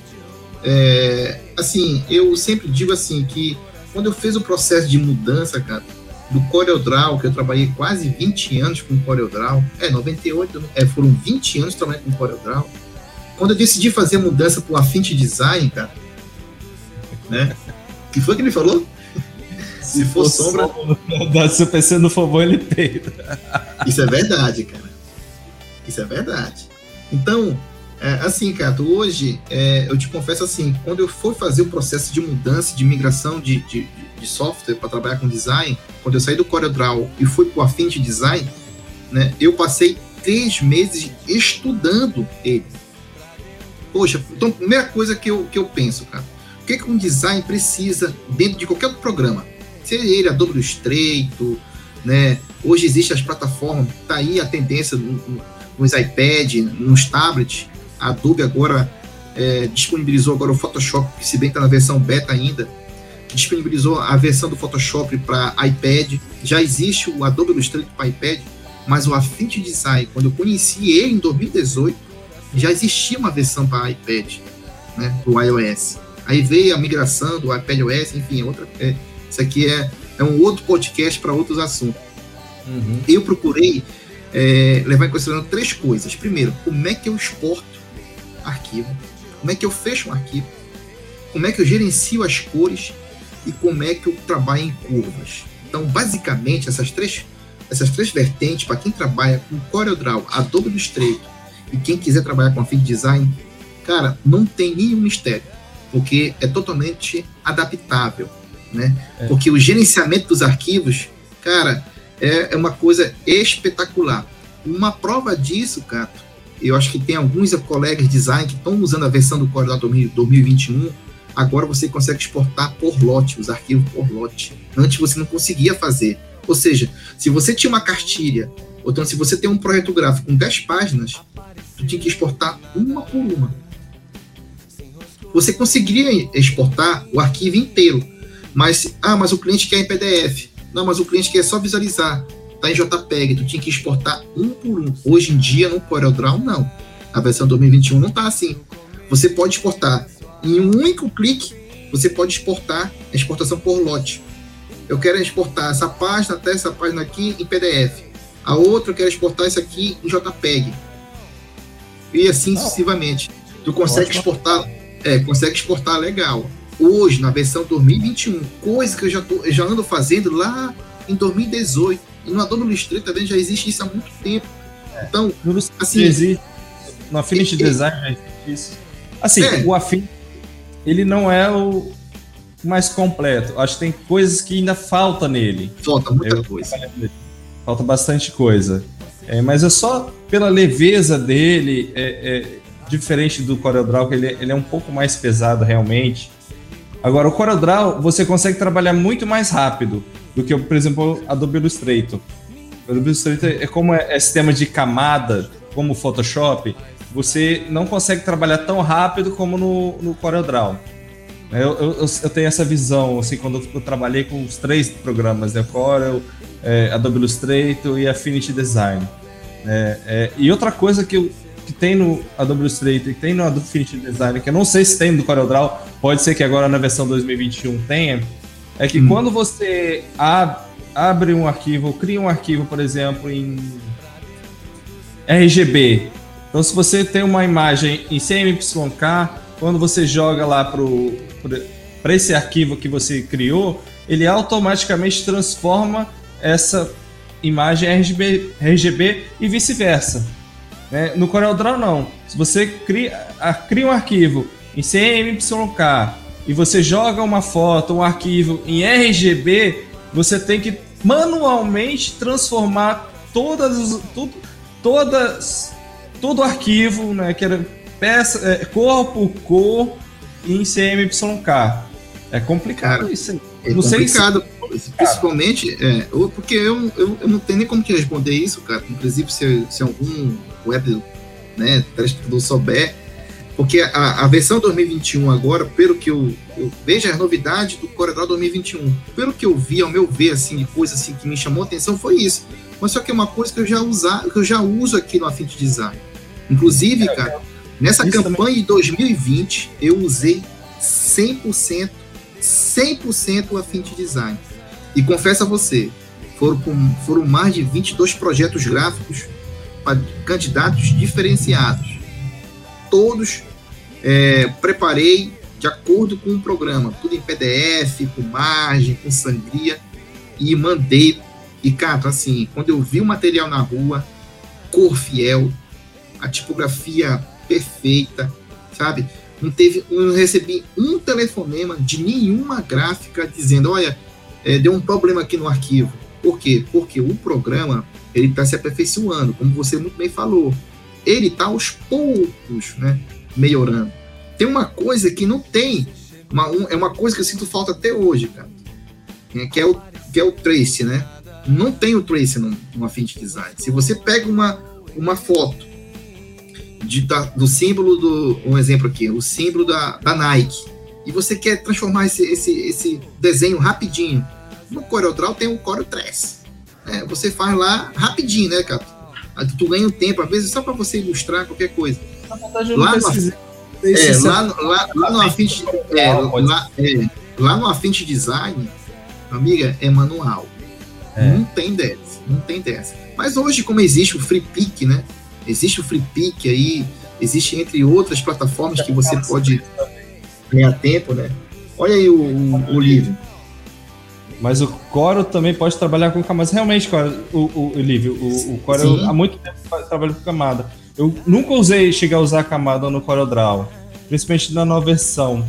é, assim, eu sempre digo assim que quando eu fiz o processo de mudança, cara, do CorelDRAW, que eu trabalhei quase 20 anos com CorelDRAW, é, 98, é, foram 20 anos trabalhando com CorelDRAW. Quando eu decidi fazer a mudança para o Affinity Design, cara, né? O que foi que ele falou? Se, for, for sombra. sombra se o PC não for bom, ele peida. Isso é verdade, cara. Isso é verdade. Então, é, assim, cara, hoje, é, eu te confesso assim, quando eu for fazer o processo de mudança, de migração de, de, de software para trabalhar com design, quando eu saí do CorelDRAW e fui para o Affinity Design, né, eu passei três meses estudando ele. Poxa, então, primeira coisa que eu, que eu penso, cara, que, que um design precisa dentro de qualquer programa? seja ele Adobe Illustrator, né? Hoje existem as plataformas, tá aí a tendência nos iPad, nos tablets. A Adobe agora é, disponibilizou agora o Photoshop, que se bem está na versão beta ainda, disponibilizou a versão do Photoshop para iPad. Já existe o Adobe Illustrator para iPad, mas o Affinity Design, quando eu conheci ele em 2018, já existia uma versão para iPad, né, para o iOS. Aí veio a migração do iPadOS, enfim, outra, é, isso aqui é, é um outro podcast para outros assuntos. Uhum. Eu procurei é, levar em consideração três coisas. Primeiro, como é que eu exporto arquivo? Como é que eu fecho um arquivo? Como é que eu gerencio as cores? E como é que eu trabalho em curvas? Então, basicamente, essas três, essas três vertentes, para quem trabalha com CorelDRAW, Adobe Illustrator e quem quiser trabalhar com a Fit Design, cara, não tem nenhum mistério, porque é totalmente adaptável né? É. Porque o gerenciamento dos arquivos, cara, é, é uma coisa espetacular. Uma prova disso, cara, eu acho que tem alguns colegas de design que estão usando a versão do Corel 2021. Agora você consegue exportar por lote, os arquivos por lote. Antes você não conseguia fazer. Ou seja, se você tinha uma cartilha, ou então se você tem um projeto gráfico com 10 páginas, tu tinha que exportar uma por uma. Você conseguiria exportar o arquivo inteiro, mas, ah, mas o cliente quer em PDF. Não, mas o cliente quer só visualizar. Tá em JPEG, tu tinha que exportar um por um. Hoje em dia, no CorelDRAW, não. A versão 2021 não tá assim. Você pode exportar em um único clique, você pode exportar a exportação por lote. Eu quero exportar essa página até essa página aqui em PDF. A outra eu quero exportar isso aqui em JPEG. E assim sucessivamente. Tu consegue exportar, é, consegue exportar legal hoje, na versão 2021, coisa que eu já, tô, eu já ando fazendo lá em 2018. E no Adobe Illustrator também já existe isso há muito tempo. É. Então, assim. Existe. No Affinity é, Design já existe isso. Assim, é. o Affinity, ele não é o mais completo. Acho que tem coisas que ainda falta nele. Falta muita eu, coisa. Falta bastante coisa. É, mas é só pela leveza dele, é, é diferente do CorelDRAW, que ele, ele, é um pouco mais pesado realmente. Agora, o CorelDRAW, você consegue trabalhar muito mais rápido do que, por exemplo, Adobe Illustrator. O Adobe Illustrator é como é, é sistema de camada, como o Photoshop, você não consegue trabalhar tão rápido como no, no CorelDRAW. Eu, eu, eu, tenho essa visão, assim, quando eu trabalhei com os três programas, né? Corel, é, Adobe Illustrator e Affinity Design. É, é, e outra coisa que, eu, que tem no Adobe Illustrator e tem no Adobe Affinity Design, que eu não sei se tem no CorelDRAW, pode ser que agora na versão 2021 tenha, é que hum. quando você ab, abre um arquivo, cria um arquivo, por exemplo, em RGB, então se você tem uma imagem em CMYK, quando você joga lá para esse arquivo que você criou, ele automaticamente transforma essa imagem RGB, RGB e vice-versa. Né? No CorelDRAW não. Se você cria, cria um arquivo em CMYK e você joga uma foto, um arquivo em RGB, você tem que manualmente transformar todas, tudo, todas, todo o arquivo, né, que era peça, é, cor por cor em CMYK. É complicado Cara, isso aí. É não complicado, se... principalmente, é, porque eu, eu, eu, não tenho nem como te responder isso, cara. Inclusive, se, se algum web né, telespectador souber, porque a, a, versão 2021 agora, pelo que eu, eu vejo as novidades do Corredor 2021, pelo que eu vi, ao meu ver, assim, de coisa assim que me chamou a atenção foi isso. Mas só que é uma coisa que eu já usar, que eu já uso aqui no Affinity Design. Inclusive, é, cara, Nessa Isso campanha também. de 2020, eu usei 100%, 100% o Affinity Design. E confesso a você, foram, foram mais de 22 projetos gráficos candidatos diferenciados. Todos é, preparei de acordo com o programa, tudo em PDF, com margem, com sangria, e mandei. E, cara, assim, quando eu vi o material na rua, cor fiel, a tipografia perfeita, sabe? Não teve, não recebi um telefonema de nenhuma gráfica dizendo, olha, é, deu um problema aqui no arquivo. Por quê? Porque o programa ele está se aperfeiçoando, como você muito bem falou. Ele está aos poucos, né, melhorando. Tem uma coisa que não tem, uma, um, é uma coisa que eu sinto falta até hoje, cara, é, que é o que é o trace, né? Não tem o trace no, no Affinity Design. Se você pega uma, uma foto de, da, do símbolo do. Um exemplo aqui, o símbolo da, da Nike. E você quer transformar esse, esse, esse desenho rapidinho. No CorelDRAW tem o Corel Trace. É, você faz lá rapidinho, né, cara? Tu ganha um tempo, às vezes, só para você ilustrar qualquer coisa. Lá no, é, lá, lá, lá no Affinity, é, lá, é, lá no Affinity Design, amiga, é manual. É. Não tem dessa, não tem dessa. Mas hoje, como existe o Free Pick, né? Existe o FreePick aí, existe entre outras plataformas que você pode ganhar tempo, né? Olha aí o, o, o livro. Mas o Coro também pode trabalhar com camada. Realmente, o, o, o Lívio, o, o Coro há muito tempo trabalha com camada. Eu nunca usei, chegar a usar camada no CorelDRAW, principalmente na nova versão.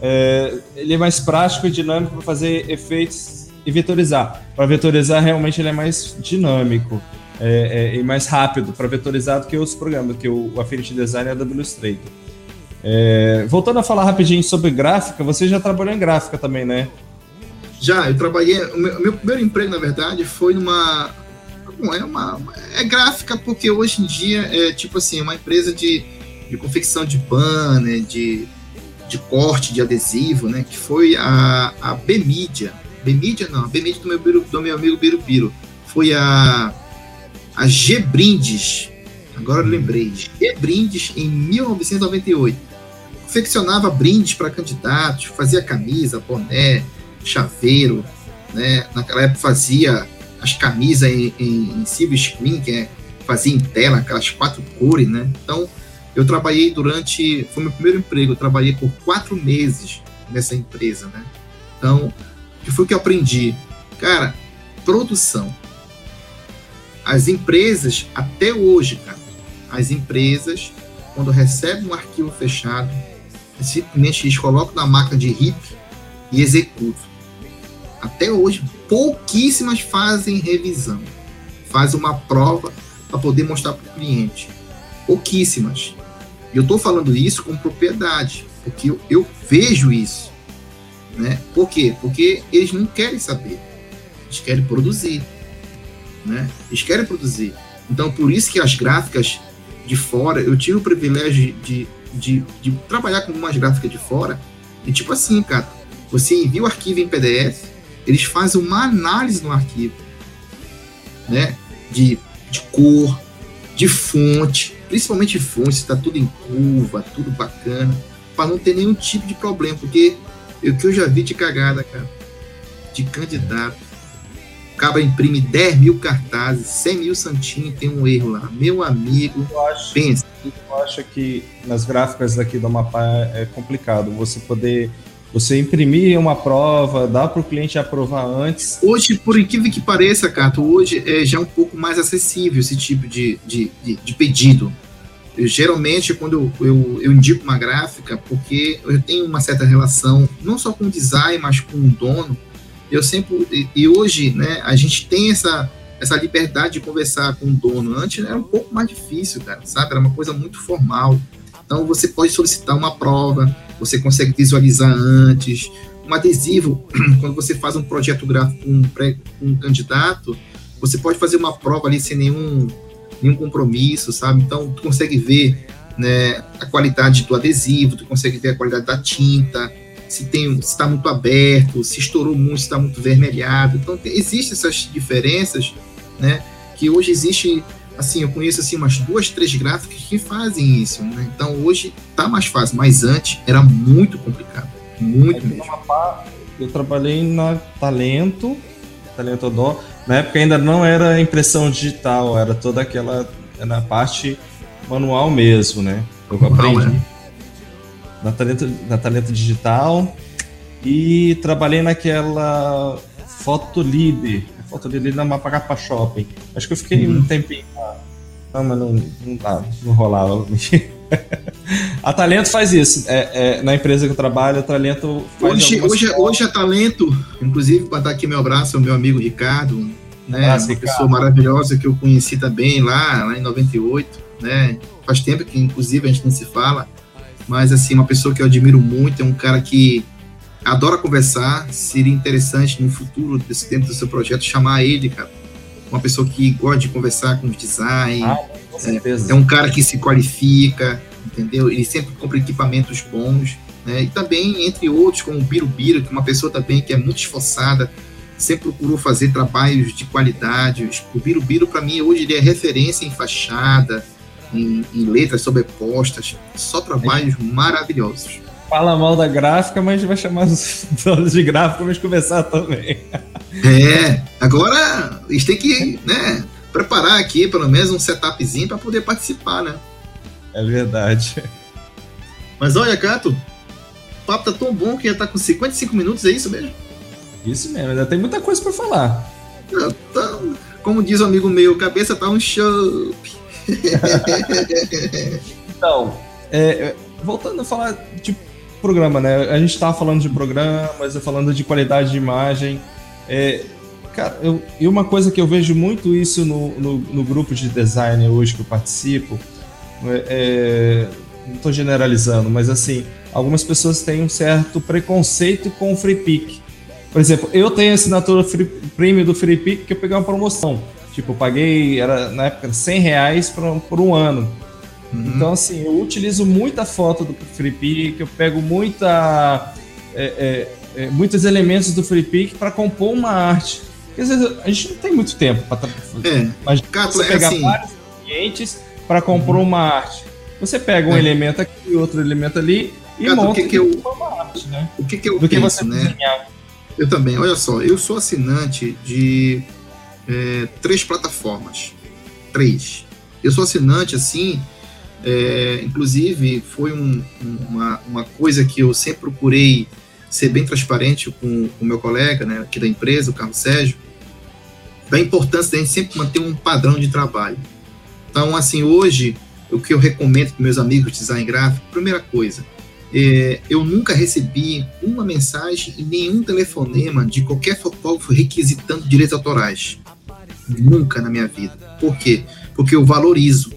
É, ele é mais prático e dinâmico para fazer efeitos e vetorizar. Para vetorizar, realmente ele é mais dinâmico é, é, e mais rápido para vetorizar do que os programas, que o Affinity Design é da Illustrator. É, voltando a falar rapidinho sobre gráfica, você já trabalhou em gráfica também, né? Já, eu trabalhei. O meu, meu primeiro emprego, na verdade, foi numa. É uma. É gráfica porque hoje em dia é tipo assim, uma empresa de, de confecção de banner, de, de corte de adesivo, né? Que foi a, a B-Media. B-Media não, a B-Media do meu, do meu amigo Birubiru. Foi a a G Brindes, agora eu lembrei, G Brindes em 1998. Confeccionava brindes para candidatos, fazia camisa, boné, chaveiro, né? Naquela época fazia as camisas em, em, em silver screen, que é, fazia em tela, aquelas quatro cores, né? Então, eu trabalhei durante, foi meu primeiro emprego, eu trabalhei por quatro meses nessa empresa, né? Então, o que foi que eu aprendi? Cara, produção as empresas, até hoje, cara, as empresas, quando recebem um arquivo fechado, simplesmente eles colocam na máquina de RIP e executam. Até hoje, pouquíssimas fazem revisão. Fazem uma prova, para poder mostrar para o cliente. Pouquíssimas. E eu estou falando isso com propriedade, porque eu, eu vejo isso. Né? Por quê? Porque eles não querem saber, eles querem produzir. Né? Eles querem produzir. Então, por isso que as gráficas de fora, eu tive o privilégio de, de, de trabalhar com umas gráficas de fora, e tipo assim, cara, você envia o arquivo em PDF, eles fazem uma análise no arquivo, né? De, de cor, de fonte, principalmente fonte, está tudo em curva, tudo bacana, para não ter nenhum tipo de problema, porque o que eu já vi de cagada, cara, de candidato, o cara imprime 10 mil cartazes, 100 mil santinhos tem um erro lá. Meu amigo, eu acho, pensa. Eu acho que nas gráficas daqui do Amapá é complicado você poder você imprimir uma prova, dá para o cliente aprovar antes. Hoje, por incrível que pareça, Cato, hoje é já um pouco mais acessível esse tipo de, de, de, de pedido. Eu, geralmente, quando eu, eu, eu, indico uma gráfica, porque eu tenho uma certa relação, não só com o design, mas com o dono, eu sempre e, e hoje, né, a gente tem essa essa liberdade de conversar com o dono. Antes era um pouco mais difícil, cara, sabe? Era uma coisa muito formal. Então você pode solicitar uma prova, você consegue visualizar antes. Um adesivo, quando você faz um projeto gráfico com um, pré, um candidato, você pode fazer uma prova ali sem nenhum, nenhum compromisso, sabe? Então tu consegue ver né, a qualidade do adesivo, tu consegue ver a qualidade da tinta, se tem se está muito aberto, se estourou muito, se está muito vermelhado. Então tem, existem essas diferenças, né? Que hoje existe, assim, eu conheço assim umas duas, três gráficas que fazem isso, né? Então hoje está mais fácil, mas antes era muito complicado, muito mesmo. Eu trabalhei na Talento, Talento Dó. Na época ainda não era impressão digital, era toda aquela na parte manual mesmo, né? Eu aprendi. Né? na Talento, na Talento Digital e trabalhei naquela Fotolib, Fotolib na Mapagapa Shopping. Acho que eu fiquei uhum. um tempinho lá. Não, mas não, não, dá, não rolava. a Talento faz isso. É, é, na empresa que eu trabalho, a Talento faz hoje, hoje, hoje a Talento, inclusive para dar aqui meu abraço ao meu amigo Ricardo, né, uma Ricardo. pessoa maravilhosa que eu conheci também lá, lá em 98, né? Faz tempo que inclusive a gente não se fala mas assim, uma pessoa que eu admiro muito, é um cara que adora conversar, seria interessante no futuro, desse tempo do seu projeto, chamar ele, cara. Uma pessoa que gosta de conversar com design, ah, com é, é, um cara que se qualifica, entendeu? Ele sempre compra equipamentos bons, né? E também, entre outros, como o Birubiru, que é uma pessoa também que é muito esforçada, sempre procurou fazer trabalhos de qualidade. O Birubiru, para mim, hoje ele é referência em fachada, em, em letras sobrepostas, só trabalhos maravilhosos. Fala mal da gráfica, mas vai chamar os donos de gráfica para conversar também. É, agora eles têm que né, preparar aqui pelo menos um setupzinho para poder participar, né? É verdade. Mas olha, Cato, o papo tá tão bom que já tá com 55 minutos, é isso mesmo? Isso mesmo, ainda tem muita coisa para falar. Tá, como diz o um amigo meu, cabeça tá um show. então, é, é, voltando a falar de programa, né? A gente estava falando de programas, falando de qualidade de imagem. É, cara, eu, e uma coisa que eu vejo muito isso no, no, no grupo de design hoje que eu participo, é, é não estou generalizando, mas assim, algumas pessoas têm um certo preconceito com o Free Pick. Por exemplo, eu tenho a assinatura free, premium do Free Pick que eu peguei uma promoção. Tipo, eu paguei, era, na época, 100 reais por, por um ano. Uhum. Então, assim, eu utilizo muita foto do FreePic, eu pego muita, é, é, é, muitos elementos do FreePic para compor uma arte. Porque, às vezes a gente não tem muito tempo para é. Mas você é pegar assim... vários clientes para compor uhum. uma arte. Você pega um é. elemento aqui, e outro elemento ali e Cato, monta o que que eu, uma arte, né? O que, que eu do penso, que você né? Desenhar. Eu também, olha só, eu sou assinante de três plataformas. Três. Eu sou assinante, assim, é, inclusive foi um, uma, uma coisa que eu sempre procurei ser bem transparente com o meu colega né, aqui da empresa, o Carlos Sérgio, da importância da gente sempre manter um padrão de trabalho. Então, assim, hoje, o que eu recomendo para meus amigos de design gráfico, primeira coisa, é, eu nunca recebi uma mensagem e nenhum telefonema de qualquer fotógrafo requisitando direitos autorais. Nunca na minha vida. Por quê? porque eu valorizo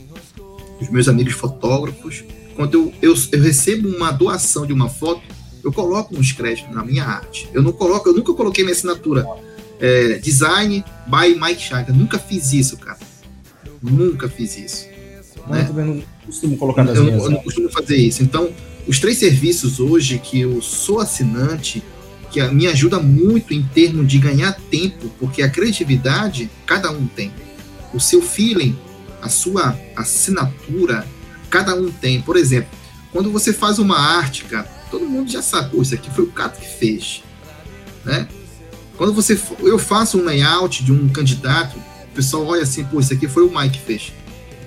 os meus amigos fotógrafos. Quando eu, eu, eu recebo uma doação de uma foto, eu coloco uns créditos na minha arte. Eu não coloco, eu nunca coloquei minha assinatura é, design by Mike Chagas. Nunca fiz isso, cara. Nunca fiz isso. Não, né? Eu também não costumo colocar nas eu, minhas. Eu não costumo fazer isso. Então, os três serviços hoje que eu sou assinante, que me ajuda muito em termos de ganhar tempo, porque a criatividade cada um tem. O seu feeling, a sua assinatura, cada um tem. Por exemplo, quando você faz uma arte, cara, todo mundo já sacou, isso aqui foi o Cato que fez, né? Quando você, eu faço um layout de um candidato, o pessoal olha assim, pô, isso aqui foi o Mike que fez.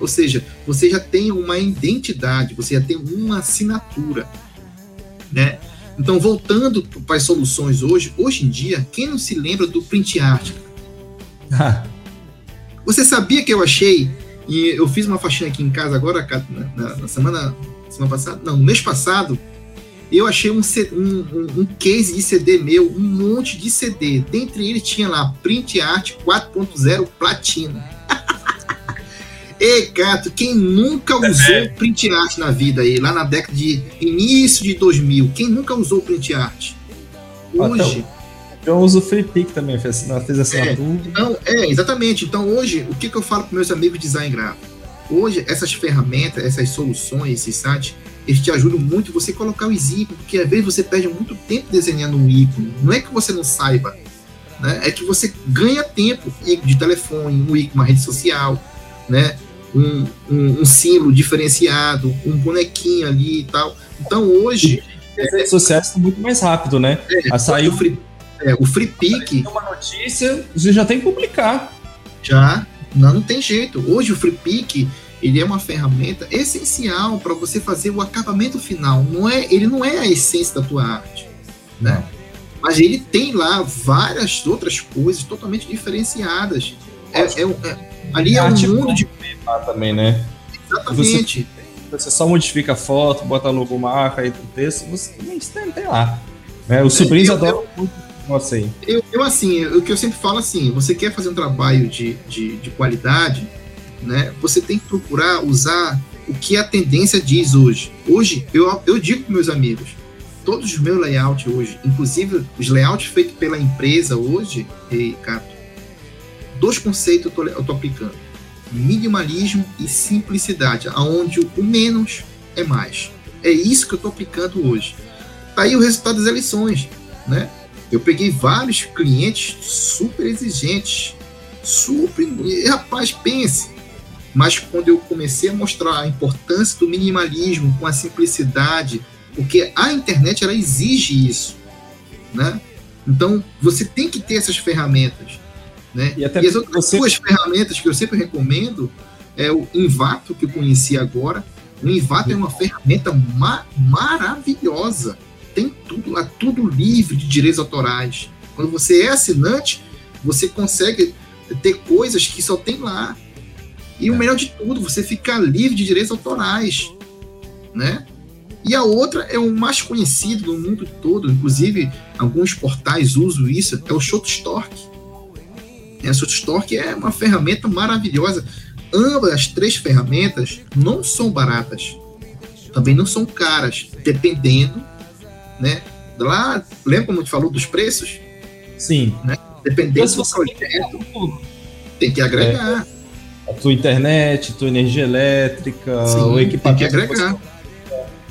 Ou seja, você já tem uma identidade, você já tem uma assinatura, né? Então, voltando para as soluções hoje, hoje em dia, quem não se lembra do print art? Você sabia que eu achei, e eu fiz uma faxina aqui em casa agora, na, na semana, semana passada, não, no mês passado, eu achei um, um, um, case de CD meu, um monte de CD. Dentre eles tinha lá Print Art 4.0 Platina. Ei, gato, quem nunca é. usou print art na vida aí, lá na década de início de 2000, quem nunca usou print art? Hoje. Eu uso o FreePic também, fez, fez assinatura. É, então, é, exatamente. Então, hoje, o que, que eu falo para meus amigos de design gráfico? Hoje, essas ferramentas, essas soluções, esses sites, eles te ajudam muito você colocar os ícones, porque às vezes você perde muito tempo desenhando um ícone. Não é que você não saiba, né? é que você ganha tempo. De telefone, um ícone, uma rede social, né? um, um, um símbolo diferenciado, um bonequinho ali e tal. Então hoje. As redes sociais estão muito mais rápido, né? É, a sair o Free, é, o free Pick. Uma notícia, você já tem que publicar. Já, não, não tem jeito. Hoje o Free Pick ele é uma ferramenta essencial para você fazer o acabamento final. Não é, ele não é a essência da tua arte, né? Mas ele tem lá várias outras coisas totalmente diferenciadas. É, é, é, ali é um mundo de também, né? Exatamente. Você, você, só modifica a foto, bota a logomarca aí do texto, você tem, tem lá. Né? Os sobrinhos eu, adoram muito nossa aí. Eu, eu, assim, o que eu sempre falo assim, você quer fazer um trabalho de, de, de qualidade, né? Você tem que procurar usar o que a tendência diz hoje. Hoje, eu, eu digo para meus amigos, todos os meus layouts hoje, inclusive os layouts feitos pela empresa hoje, Cato, dois conceitos eu tô, eu tô aplicando minimalismo e simplicidade, aonde o menos é mais. É isso que eu estou aplicando hoje. Tá aí o resultado das eleições, né? Eu peguei vários clientes super exigentes, super, e, rapaz, pense. Mas quando eu comecei a mostrar a importância do minimalismo com a simplicidade, porque a internet ela exige isso, né? Então você tem que ter essas ferramentas. Né? E, até e as outras você... duas ferramentas que eu sempre recomendo é o Invato, que eu conheci agora. O Invato é uma ferramenta ma maravilhosa. Tem tudo lá, tudo livre de direitos autorais. Quando você é assinante, você consegue ter coisas que só tem lá. E é. o melhor de tudo, você fica livre de direitos autorais, né? E a outra é o mais conhecido no mundo todo, inclusive alguns portais usam isso, é o Shutterstock. A Shutterstock é uma ferramenta maravilhosa. Ambas as três ferramentas não são baratas, também não são caras, dependendo, né? Lá, lembra como a gente falou dos preços? Sim. Né? Dependendo do projeto, tem que agregar. É, a tua internet, tua energia elétrica, Sim, o equipamento. Tem que agregar.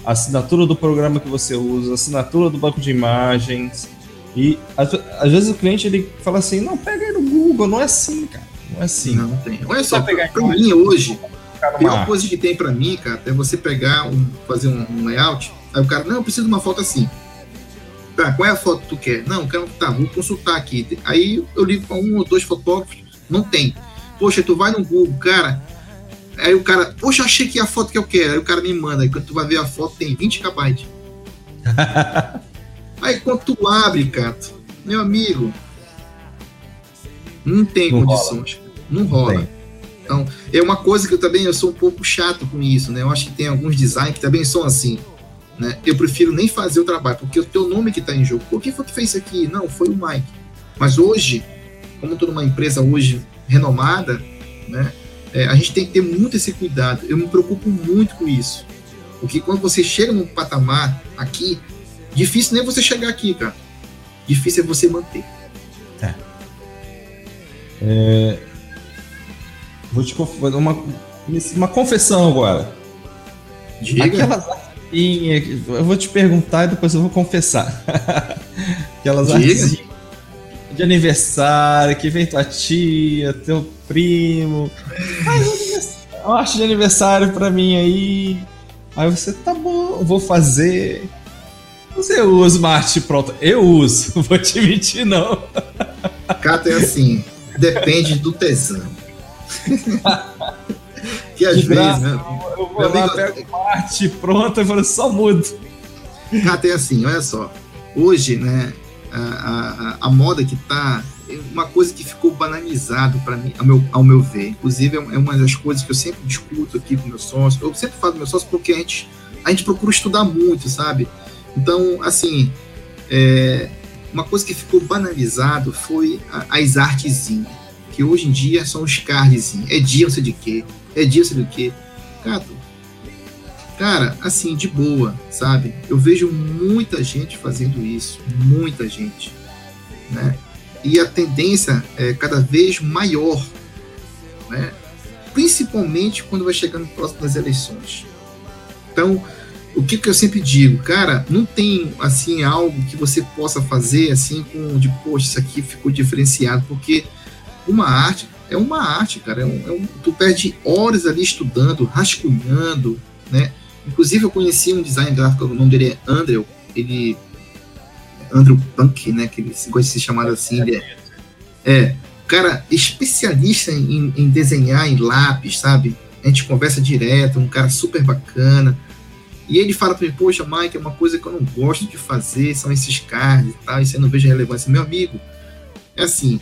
a assinatura do programa que você usa, a assinatura do banco de imagens. E às, vezes o cliente ele fala assim: não, pega aí no Google, não é assim, cara. Não é assim. Não tem. Olha só, pegar pra mim hoje, a pior coisa que tem pra mim, cara, é você pegar, um, fazer um, um, layout, aí o cara, não, eu preciso de uma foto assim. Tá, qual é a foto que tu quer? Não, quero, tá, vou consultar aqui. Aí eu ligo pra um ou dois fotógrafos, não tem. Poxa, tu vai no Google, cara. Aí o cara, poxa, achei que é a foto que eu quero. Aí o cara me manda. Aí quando tu vai ver a foto, tem 20 KB. Aí quando tu abre, cara, meu amigo, não tem não condições. Rola. Não rola. Não então, é uma coisa que eu também eu sou um pouco chato com isso, né? Eu acho que tem alguns designs que também são assim. Né? Eu prefiro nem fazer o trabalho, porque o teu nome que está em jogo. Por que foi que fez isso aqui? Não, foi o Mike. Mas hoje, como estou numa empresa hoje renomada, né? é, a gente tem que ter muito esse cuidado. Eu me preocupo muito com isso. Porque quando você chega num patamar aqui, difícil nem você chegar aqui, cara. Difícil é você manter. É. É... Vou te fazer uma, uma confessão agora. Diga. Aquelas artinhas, eu vou te perguntar e depois eu vou confessar. Aquelas artinhas de aniversário que vem tua tia, teu primo. Faz uma arte de aniversário pra mim aí. Aí você, tá bom, vou fazer. Você usa uma arte pronta. Eu uso, vou te mentir, não. Cato é assim, depende do tesão. que às que vezes, né? Eu vou lá, amigo... pego uma arte pronta e falo, só mudo. Cato é assim, olha só. Hoje, né, a, a, a moda que tá uma coisa que ficou banalizado para mim, ao meu, ao meu ver. Inclusive, é, é uma das coisas que eu sempre discuto aqui com meus sócios. Eu sempre falo com meus sócios porque a gente, a gente procura estudar muito, sabe? Então, assim, é, uma coisa que ficou banalizado foi as artezinhas, que hoje em dia são os cardzinhos. É dia não sei de quê, é dia não sei de quê. Cara, cara, assim, de boa, sabe? Eu vejo muita gente fazendo isso, muita gente, né? e a tendência é cada vez maior, né? principalmente quando vai chegando próximo das eleições. Então, o que, que eu sempre digo, cara, não tem assim algo que você possa fazer assim com de poxa, isso aqui ficou diferenciado, porque uma arte é uma arte, cara. É um, é um, tu perde horas ali estudando, rascunhando, né? Inclusive eu conheci um design gráfico, o nome dele é Andrew, ele Andrew Punk, né? Que ele gosta de ser chamado assim. Ele é, é cara especialista em, em, desenhar em lápis, sabe? A gente conversa direto, um cara super bacana. E ele fala para mim, poxa, Mike, é uma coisa que eu não gosto de fazer, são esses cards e tal, isso eu não vejo relevância. Meu amigo, é assim,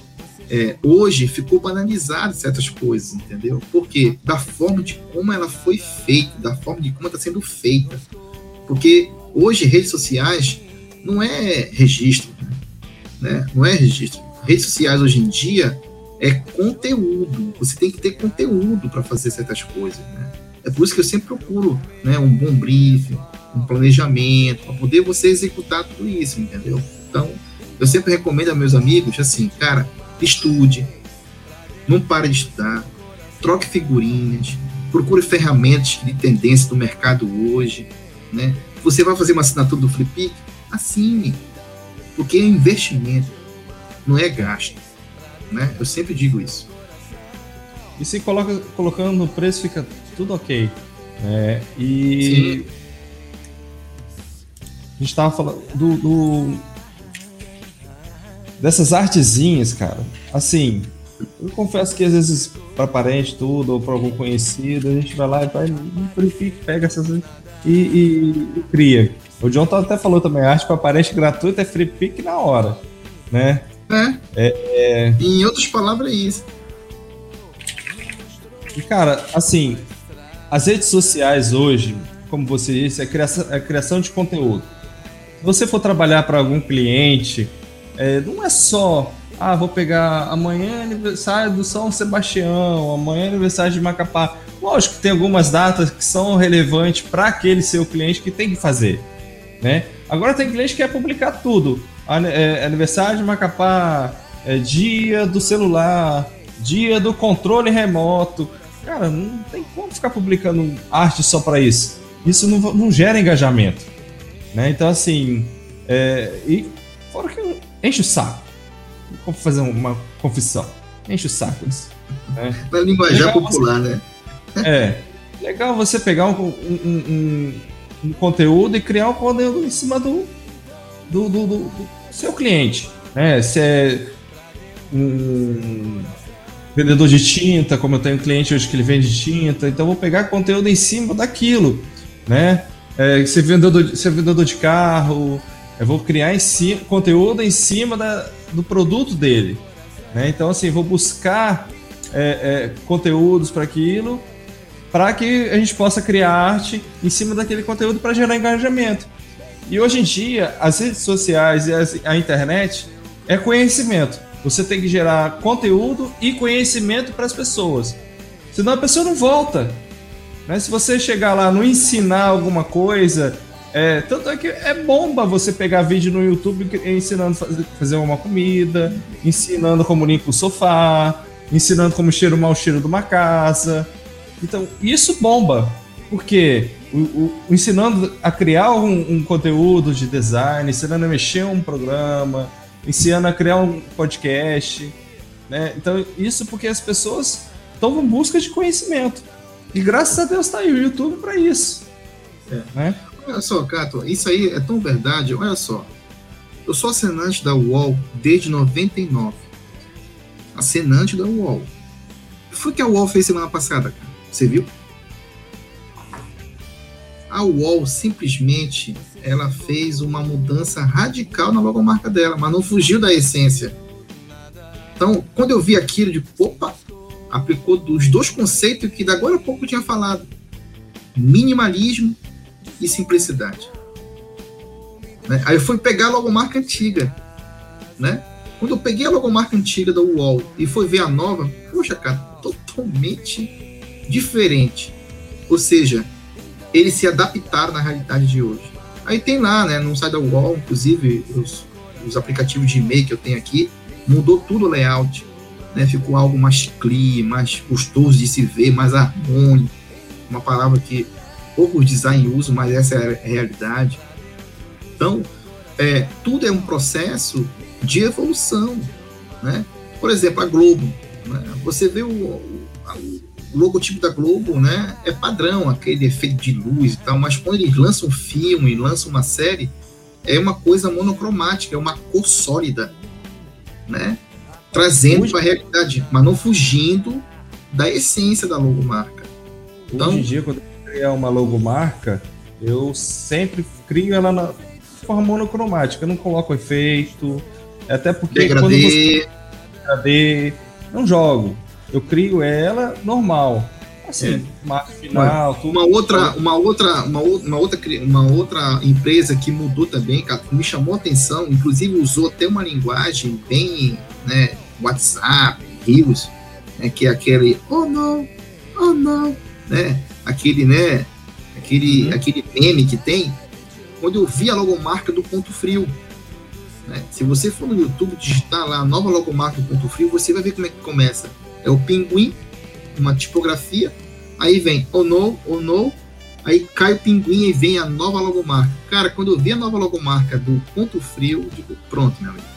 é, hoje ficou banalizado certas coisas, entendeu? Porque da forma de como ela foi feita, da forma de como está sendo feita. Porque hoje redes sociais não é registro, né? Não é registro. Redes sociais hoje em dia é conteúdo. Você tem que ter conteúdo para fazer certas coisas, né? É por isso que eu sempre procuro, né, um bom briefing, um planejamento para poder você executar tudo isso, entendeu? Então, eu sempre recomendo a meus amigos assim, cara, estude, não pare de estudar, troque figurinhas, procure ferramentas de tendência do mercado hoje, né? Você vai fazer uma assinatura do Flippic, assine, porque é investimento, não é gasto. Né? Eu sempre digo isso. E se coloca, colocando no preço fica tudo ok. É, e Sim. a gente estava falando do, do, dessas artezinhas, cara. Assim, eu confesso que às vezes para parente tudo ou para algum conhecido a gente vai lá e vai pega essas e, e, e cria. O John até falou também, arte para parente gratuita é free pick na hora, né? É. é, é... Em outras palavras, é isso. E, cara, assim, as redes sociais hoje, como você disse, é criação, é criação de conteúdo. Se você for trabalhar para algum cliente, é, não é só, ah, vou pegar amanhã é aniversário do São Sebastião, amanhã é aniversário de Macapá. Lógico que tem algumas datas que são relevantes para aquele seu cliente que tem que fazer né? Agora tem cliente que quer publicar tudo. É, aniversário de Macapá, é dia do celular, dia do controle remoto. Cara, não tem como ficar publicando arte só para isso. Isso não, não gera engajamento. Né? Então, assim, é, e fora que enche o saco. Vou fazer uma confissão. Enche o saco disso. Né? Na linguajar popular, você, né? É. Legal você pegar um, um, um, um conteúdo e criar um conteúdo em cima do, do, do, do seu cliente. Né? Se é um vendedor de tinta, como eu tenho um cliente hoje que ele vende tinta, então vou pegar conteúdo em cima daquilo, né? É, se, é vendedor, se é vendedor de carro, eu vou criar em cima, conteúdo em cima da, do produto dele. Né? Então, assim, vou buscar é, é, conteúdos para aquilo para que a gente possa criar arte em cima daquele conteúdo para gerar engajamento. E hoje em dia, as redes sociais e a internet é conhecimento. Você tem que gerar conteúdo e conhecimento para as pessoas. Senão a pessoa não volta. Né? Se você chegar lá, não ensinar alguma coisa, é, tanto é que é bomba você pegar vídeo no YouTube ensinando a fazer, uma comida, ensinando como limpa o sofá, ensinando como cheira o mau cheiro de uma casa. Então, isso bomba. Porque o, o, ensinando a criar um, um, conteúdo de design, ensinando a mexer um programa, ensinando a criar um podcast. Né? Então, isso porque as pessoas estão em busca de conhecimento. E graças a Deus está aí o YouTube para isso. É. Né? Olha só, Cato, isso aí é tão verdade. Olha só. Eu sou assinante da UOL desde 99. Assinante da UOL. O que foi que a UOL fez semana passada, cara? Você viu? A UOL simplesmente ela fez uma mudança radical na logomarca dela, mas não fugiu da essência. Então, quando eu vi aquilo de opa, aplicou dos dois conceitos que agora a pouco eu tinha falado: minimalismo e simplicidade. Né? Aí eu fui pegar a logomarca antiga, né? Quando eu peguei a logomarca antiga da UOL e fui ver a nova, poxa, cara, totalmente diferente. Ou seja, eles se adaptaram na realidade de hoje. Aí tem lá, né, no site da UOL, inclusive os, os aplicativos de e-mail que eu tenho aqui, mudou tudo o layout, né, ficou algo mais clean, mais gostoso de se ver, mais harmônico, uma palavra que poucos design usam, mas essa é a realidade. Então, é, tudo é um processo de evolução, né? Por exemplo, a Globo, né? você vê o, o, o, logotipo da Globo, né? É padrão, aquele efeito de luz e tal, mas quando eles lançam um filme, lançam uma série, é uma coisa monocromática, é uma cor sólida, né? Trazendo para a realidade, mas não fugindo da essência da logomarca. Então, Hoje em dia, quando criar uma logomarca, eu sempre crio ela na forma monocromática, eu não coloco efeito, até porque Degradê. quando você degradê, não jogo. Eu crio ela normal. Assim, é. marca final, tudo. Uma outra, uma outra, uma, uma outra, uma outra empresa que mudou também, cara, me chamou a atenção, inclusive usou até uma linguagem bem, né, WhatsApp, Rios, né, que é aquele oh não, oh não, né? Aquele, né? Aquele, uhum. aquele meme que tem, quando eu vi a logomarca do Ponto Frio. Né? Se você for no YouTube digitar lá a nova logomarca do Ponto Frio, você vai ver como é que começa. É o pinguim, uma tipografia, aí vem oh no, oh no, aí cai o pinguim e vem a nova logomarca. Cara, quando eu vi a nova logomarca do Ponto Frio, eu digo, pronto, meu amigo.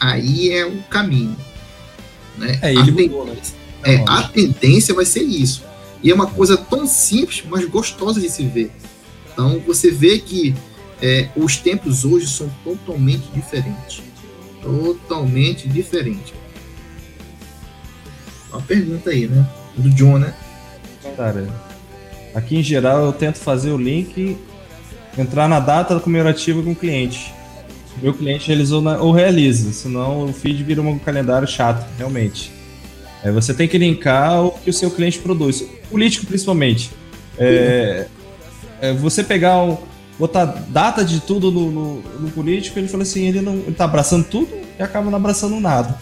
Aí é o caminho. Né? É, a, tendência, né? é, a tendência vai ser isso. E é uma coisa tão simples, mas gostosa de se ver. Então você vê que é, os tempos hoje são totalmente diferentes. Totalmente diferentes. Uma pergunta aí, né? Do John, né? Cara, aqui em geral eu tento fazer o link, entrar na data comemorativa com o cliente. Meu cliente realizou ou realiza, senão o feed vira um calendário chato, realmente. É, você tem que linkar o que o seu cliente produz. Político, principalmente. É, é você pegar um, botar data de tudo no, no, no, político, ele fala assim, ele não ele tá abraçando tudo e acaba não abraçando nada.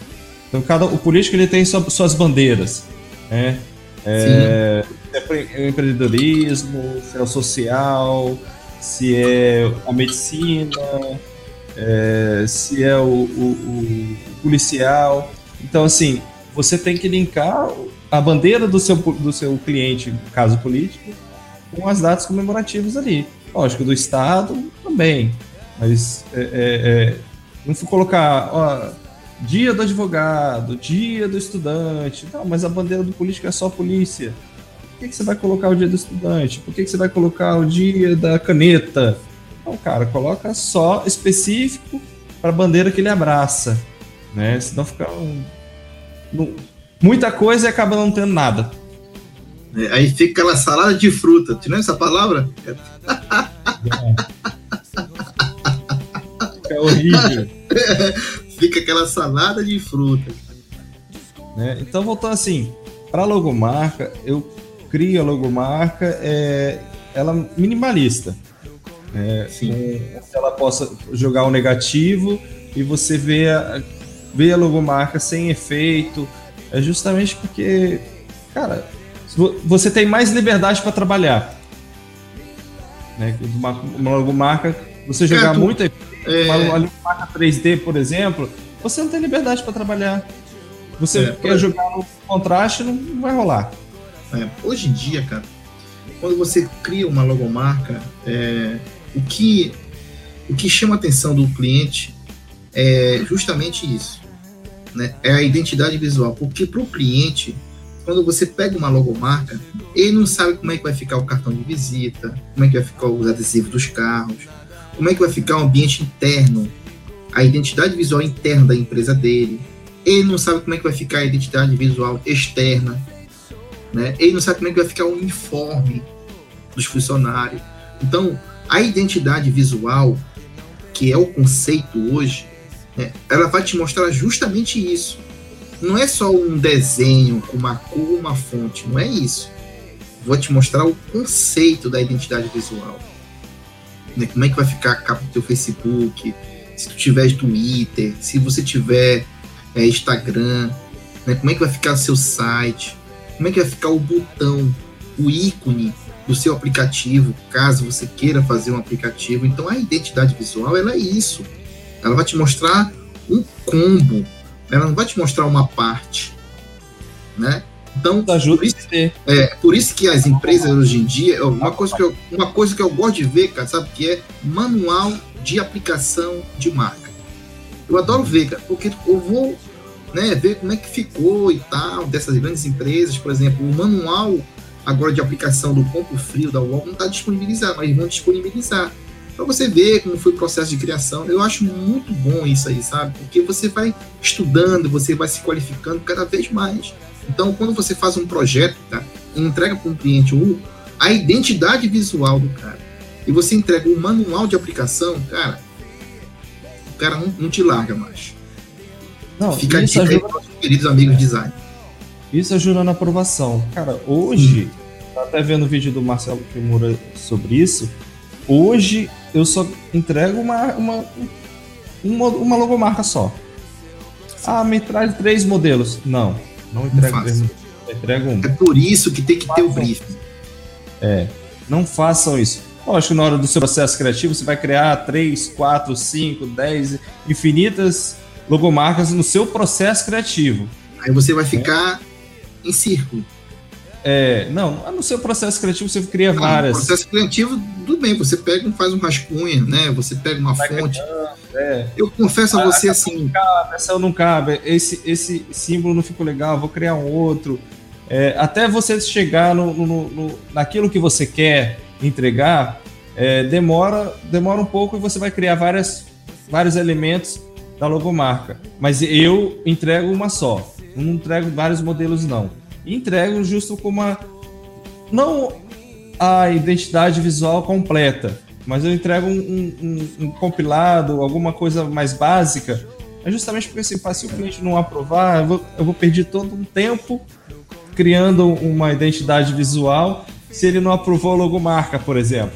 Então cada o político ele tem sua, suas bandeiras, né? É, se é empreendedorismo, se é o social, se é a medicina, é, se é o, o, o policial. Então assim, você tem que linkar a bandeira do seu, do seu cliente, caso político, com as datas comemorativas ali. Lógico, do Estado também, mas é, é, é, não colocar ó, dia do advogado, dia do estudante, não, mas a bandeira do político é só polícia. Por que, que você vai colocar o dia do estudante? Por que, que você vai colocar o dia da caneta? Não, cara, coloca só específico para a bandeira que ele abraça, né? Senão fica um muita coisa e acaba não tendo nada. É, aí fica aquela salada de fruta. Tirando essa palavra? É. é horrível. fica aquela salada de fruta. Né? Então, voltando assim, para a logomarca, eu crio a logomarca, é, ela minimalista. É, Sim. ela possa jogar o negativo e você vê a, ver a logomarca sem efeito, é justamente porque cara, você tem mais liberdade para trabalhar. Né? Uma, uma logomarca, você jogar cara, muito, é... uma logomarca 3D, por exemplo, você não tem liberdade para trabalhar. Você é, quer jogar no contraste, não vai rolar. É, hoje em dia, cara, quando você cria uma logomarca, é, o, que, o que chama a atenção do cliente é justamente isso. Né? É a identidade visual. Porque para o cliente, quando você pega uma logomarca, ele não sabe como é que vai ficar o cartão de visita, como é que vai ficar os adesivos dos carros, como é que vai ficar o ambiente interno, a identidade visual interna da empresa dele. Ele não sabe como é que vai ficar a identidade visual externa né? Ele não sabe como é que vai ficar o uniforme dos funcionários. Então, a identidade visual, que é o conceito hoje, né, ela vai te mostrar justamente isso. Não é só um desenho com uma cor, uma fonte, não é isso. Vou te mostrar o conceito da identidade visual. Né, como é que vai ficar a capa do teu Facebook, se tu tiver Twitter, se você tiver é, Instagram, né, como é que vai ficar seu site, como é que vai ficar o botão, o ícone do seu aplicativo, caso você queira fazer um aplicativo. Então a identidade visual ela é isso. Ela vai te mostrar um combo. Ela não vai te mostrar uma parte, né? Então, ajuda por isso, é, por isso que as empresas hoje em dia, uma coisa que eu, uma coisa que eu gosto de ver, cara, sabe que é manual de aplicação de marca. Eu adoro ver, cara, porque eu vou né, ver como é que ficou e tal, dessas grandes empresas, por exemplo, o manual agora de aplicação do ponto frio da UOL não está disponibilizado, mas vão disponibilizar para você ver como foi o processo de criação. Eu acho muito bom isso aí, sabe? Porque você vai estudando, você vai se qualificando cada vez mais. Então, quando você faz um projeto, tá, e entrega para um cliente o, a identidade visual do cara, e você entrega o manual de aplicação, cara, o cara não, não te larga mais. Não, Fica isso ajuda... aí queridos amigos design. Isso ajuda na aprovação. Cara, hoje, hum. até vendo o vídeo do Marcelo Kimura sobre isso, hoje eu só entrego uma, uma, uma, uma logomarca só. Ah, me traz três modelos. Não, não entrego três modelos. Entrego um. É por isso que tem que ter o briefing. É, não façam isso. Lógico, na hora do seu processo criativo, você vai criar três, quatro, cinco, dez, infinitas logomarcas no seu processo criativo. Aí você vai ficar é. em círculo. É, não, no seu processo criativo você cria não, várias. No processo criativo, tudo bem, você pega e faz um rascunho, né? Você pega uma vai fonte. é. Eu confesso a, a você assim. Não cabe, essa não cabe, esse, esse símbolo não ficou legal, vou criar um outro. É, até você chegar no, no, no, naquilo que você quer entregar, é, demora, demora um pouco e você vai criar várias, vários elementos da logomarca. Mas eu entrego uma só. Não entrego vários modelos, não. Entrego justo com uma. Não a identidade visual completa, mas eu entrego um, um, um compilado, alguma coisa mais básica. É justamente porque assim, se o cliente não aprovar, eu vou, eu vou perder todo um tempo criando uma identidade visual se ele não aprovou a logomarca, por exemplo.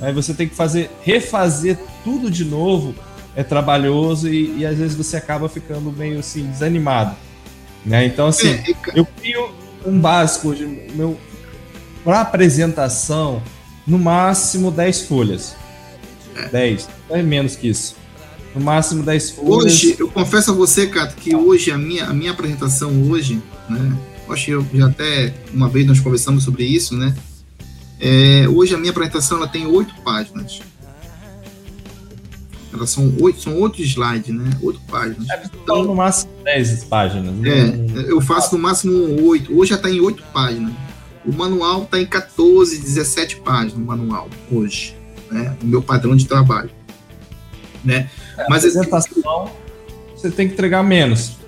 Aí você tem que fazer, refazer tudo de novo é trabalhoso e, e às vezes você acaba ficando meio assim desanimado. Né? Então, assim, é, eu crio um básico de meu para apresentação, no máximo 10 folhas. 10, é menos que isso. No máximo 10 folhas. Hoje, eu confesso a você, Cato, que hoje a minha, a minha apresentação hoje, né? Acho que eu já até uma vez nós conversamos sobre isso, né? É, hoje a minha apresentação ela tem oito páginas. Elas são oito, são oito slides, né? Oito páginas. É, então, no máximo dez páginas. Né? É, eu faço no máximo oito. Hoje já está em oito páginas. O manual está em 14, 17 páginas, o manual, hoje. Né? O meu padrão de trabalho. Né? É, Mas a apresentação, você tem que entregar menos.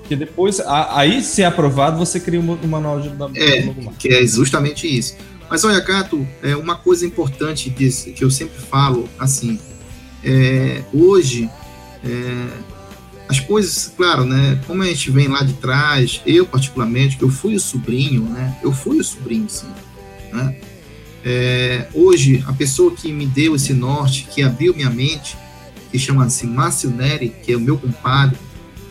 Porque depois, aí, se é aprovado, você cria um manual de É, que é justamente isso. Mas olha, Cato, é uma coisa importante que, que eu sempre falo, assim, é, hoje, é, as coisas, claro, né? Como a gente vem lá de trás, eu particularmente, que eu fui o sobrinho, né? Eu fui o sobrinho, sim. Né? É, hoje, a pessoa que me deu esse norte, que abriu minha mente, que chama-se Márcio Neri, que é o meu compadre,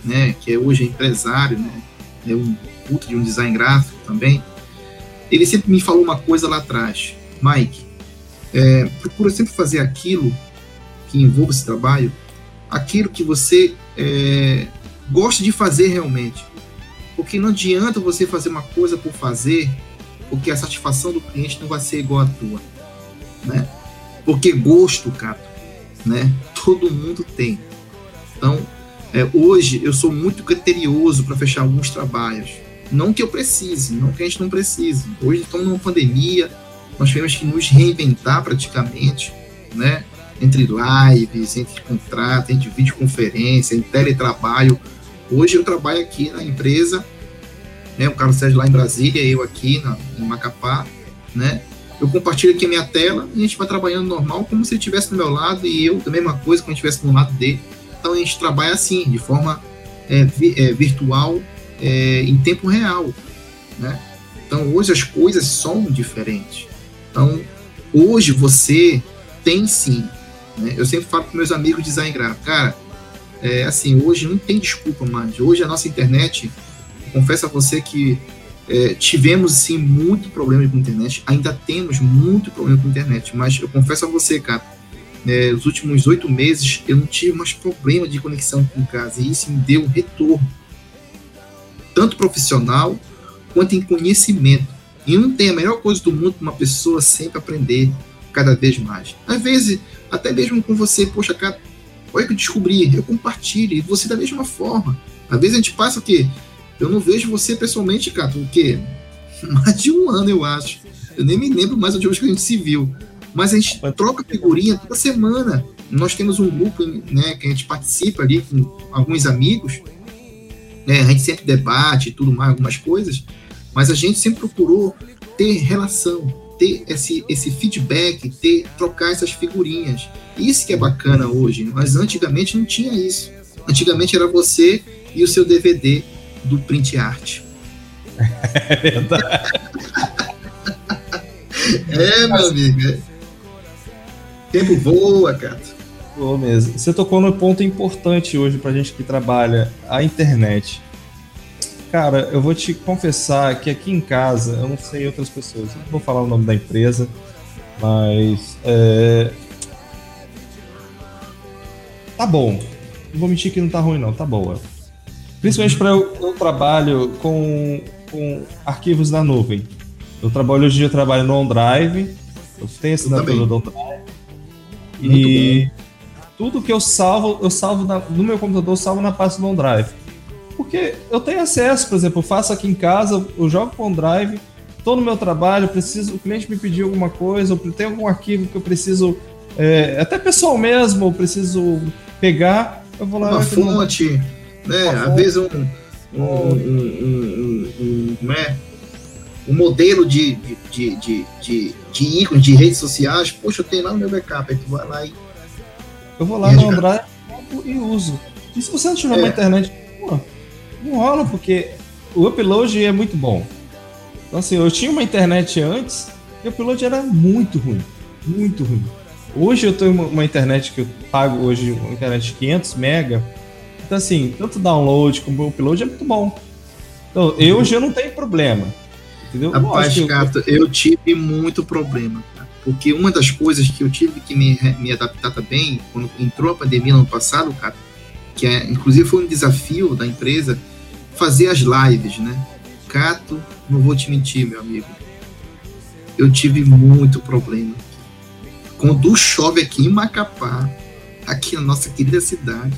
né? Que é hoje empresário, né? É um puto de um design gráfico. também, ele sempre me falou uma coisa lá atrás, Mike, é, procura sempre fazer aquilo que envolva esse trabalho, aquilo que você é, gosta de fazer realmente. Porque não adianta você fazer uma coisa por fazer, porque a satisfação do cliente não vai ser igual à tua, né? Porque gosto, cara, né? Todo mundo tem. Então, é, hoje eu sou muito criterioso para fechar alguns trabalhos. Não que eu precise, não que a gente não precise. Hoje estamos numa pandemia, nós tivemos que nos reinventar praticamente, né? Entre lives, entre contrato, entre videoconferência, entre teletrabalho. Hoje eu trabalho aqui na empresa, né? O Carlos Sérgio lá em Brasília, eu aqui na, em Macapá, né? Eu compartilho aqui a minha tela e a gente vai trabalhando normal, como se ele estivesse do meu lado e eu da mesma coisa, como se estivesse do lado dele. Então a gente trabalha assim, de forma é, vi, é, virtual, é, em tempo real, né? Então hoje as coisas são diferentes. Então hoje você tem sim, né? Eu sempre falo com meus amigos de design gráfico, cara, é, assim, hoje não tem desculpa mais. Hoje a nossa internet, confesso a você que é, tivemos sim muito problema com a internet, ainda temos muito problema com a internet, mas eu confesso a você, cara, é, os últimos oito meses eu não tive mais problema de conexão com casa e isso me deu um retorno, tanto profissional quanto em conhecimento. E não tem a melhor coisa do mundo para uma pessoa sempre aprender cada vez mais. Às vezes, até mesmo com você, poxa, cara, olha que eu descobri, eu compartilho, e você da mesma forma. Às vezes a gente passa o quê? Eu não vejo você pessoalmente, cara, o quê? Mais de um ano, eu acho. Eu nem me lembro mais de hoje que a gente se viu. Mas a gente troca figurinha toda semana. Nós temos um grupo né, que a gente participa ali com alguns amigos. Né, a gente sempre debate tudo mais, algumas coisas. Mas a gente sempre procurou ter relação, ter esse, esse feedback, ter trocar essas figurinhas. Isso que é bacana hoje. Mas antigamente não tinha isso. Antigamente era você e o seu DVD do print art. É verdade. é, meu amigo. É tempo voa, cara. Voa mesmo. Você tocou no ponto importante hoje pra gente que trabalha a internet. Cara, eu vou te confessar que aqui em casa, eu não sei outras pessoas, não vou falar o nome da empresa, mas. É... Tá bom. Não vou mentir que não tá ruim, não, tá boa. Principalmente para eu, eu trabalho com, com arquivos na nuvem. Eu trabalho hoje em dia, eu trabalho no OneDrive, eu tenho assinatura do OneDrive. E tudo que eu salvo, eu salvo na, no meu computador, eu salvo na pasta do OneDrive. Porque eu tenho acesso, por exemplo, eu faço aqui em casa, eu jogo com o OneDrive, estou no meu trabalho, preciso, o cliente me pediu alguma coisa, ou tem algum arquivo que eu preciso, é, até pessoal mesmo, eu preciso pegar, eu vou lá. Uma fonte, não... né? Às vezes um, um, um, um, um, um, é? um modelo de, de, de, de, de ícones de redes sociais, poxa, eu tenho lá no meu backup, aí tu vai lá e. Eu vou lá no Android e uso. E se você não tiver é. uma internet, pô, não rola, porque o upload é muito bom. Então, assim, eu tinha uma internet antes e o upload era muito ruim. Muito ruim. Hoje eu tenho uma, uma internet que eu pago hoje, uma internet de 500 mega. Então, assim, tanto download como upload é muito bom. Então, eu hoje eu não tenho problema. Entendeu? Rapaz, eu... Gato, eu tive muito problema. Porque uma das coisas que eu tive que me, me adaptar também, quando entrou a pandemia no ano passado, cara, que é, inclusive foi um desafio da empresa, fazer as lives, né? Cato, não vou te mentir, meu amigo. Eu tive muito problema. Quando chove aqui em Macapá, aqui na nossa querida cidade,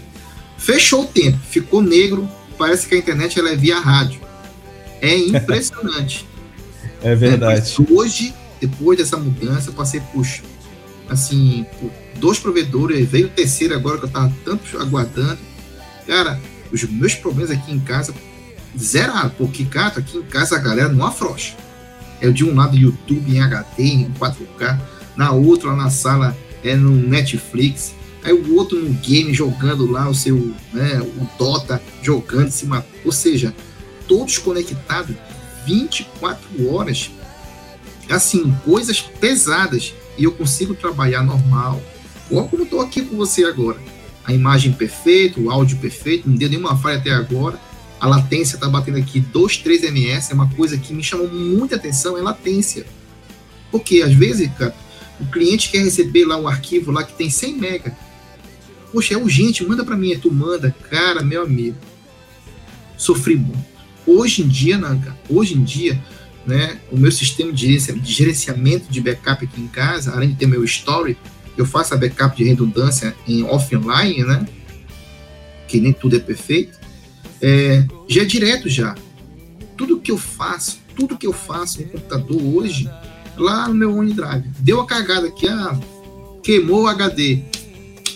fechou o tempo, ficou negro, parece que a internet ela é via rádio. É impressionante. É verdade. É, hoje, depois dessa mudança, eu passei por, assim, por dois provedores, veio o terceiro agora que eu tava tanto aguardando. Cara, os meus problemas aqui em casa zeraram, porque, cara, aqui em casa a galera não afrouxa. É de um lado YouTube em HD, em 4K, na outra na sala é no Netflix, aí o outro no game jogando lá o seu, né, o Dota jogando em cima, ou seja, todos conectados 24 horas, assim, coisas pesadas, e eu consigo trabalhar normal. Ou como estou aqui com você agora. A imagem perfeita, o áudio perfeito, não deu nenhuma falha até agora. A latência está batendo aqui 2, 3 ms, é uma coisa que me chamou muita atenção, é latência. Porque às vezes, cara, o cliente quer receber lá um arquivo lá que tem 100 mega. Poxa, é urgente, manda para mim, tu manda. Cara, meu amigo, sofri muito. Hoje em dia, cara, hoje em dia, né, o meu sistema de gerenciamento de backup aqui em casa, além de ter meu story, eu faço a backup de redundância em offline, né, que nem tudo é perfeito, é, já é direto já. Tudo que eu faço, tudo que eu faço no computador hoje, lá no meu OneDrive, deu a cagada aqui, ah, queimou o HD.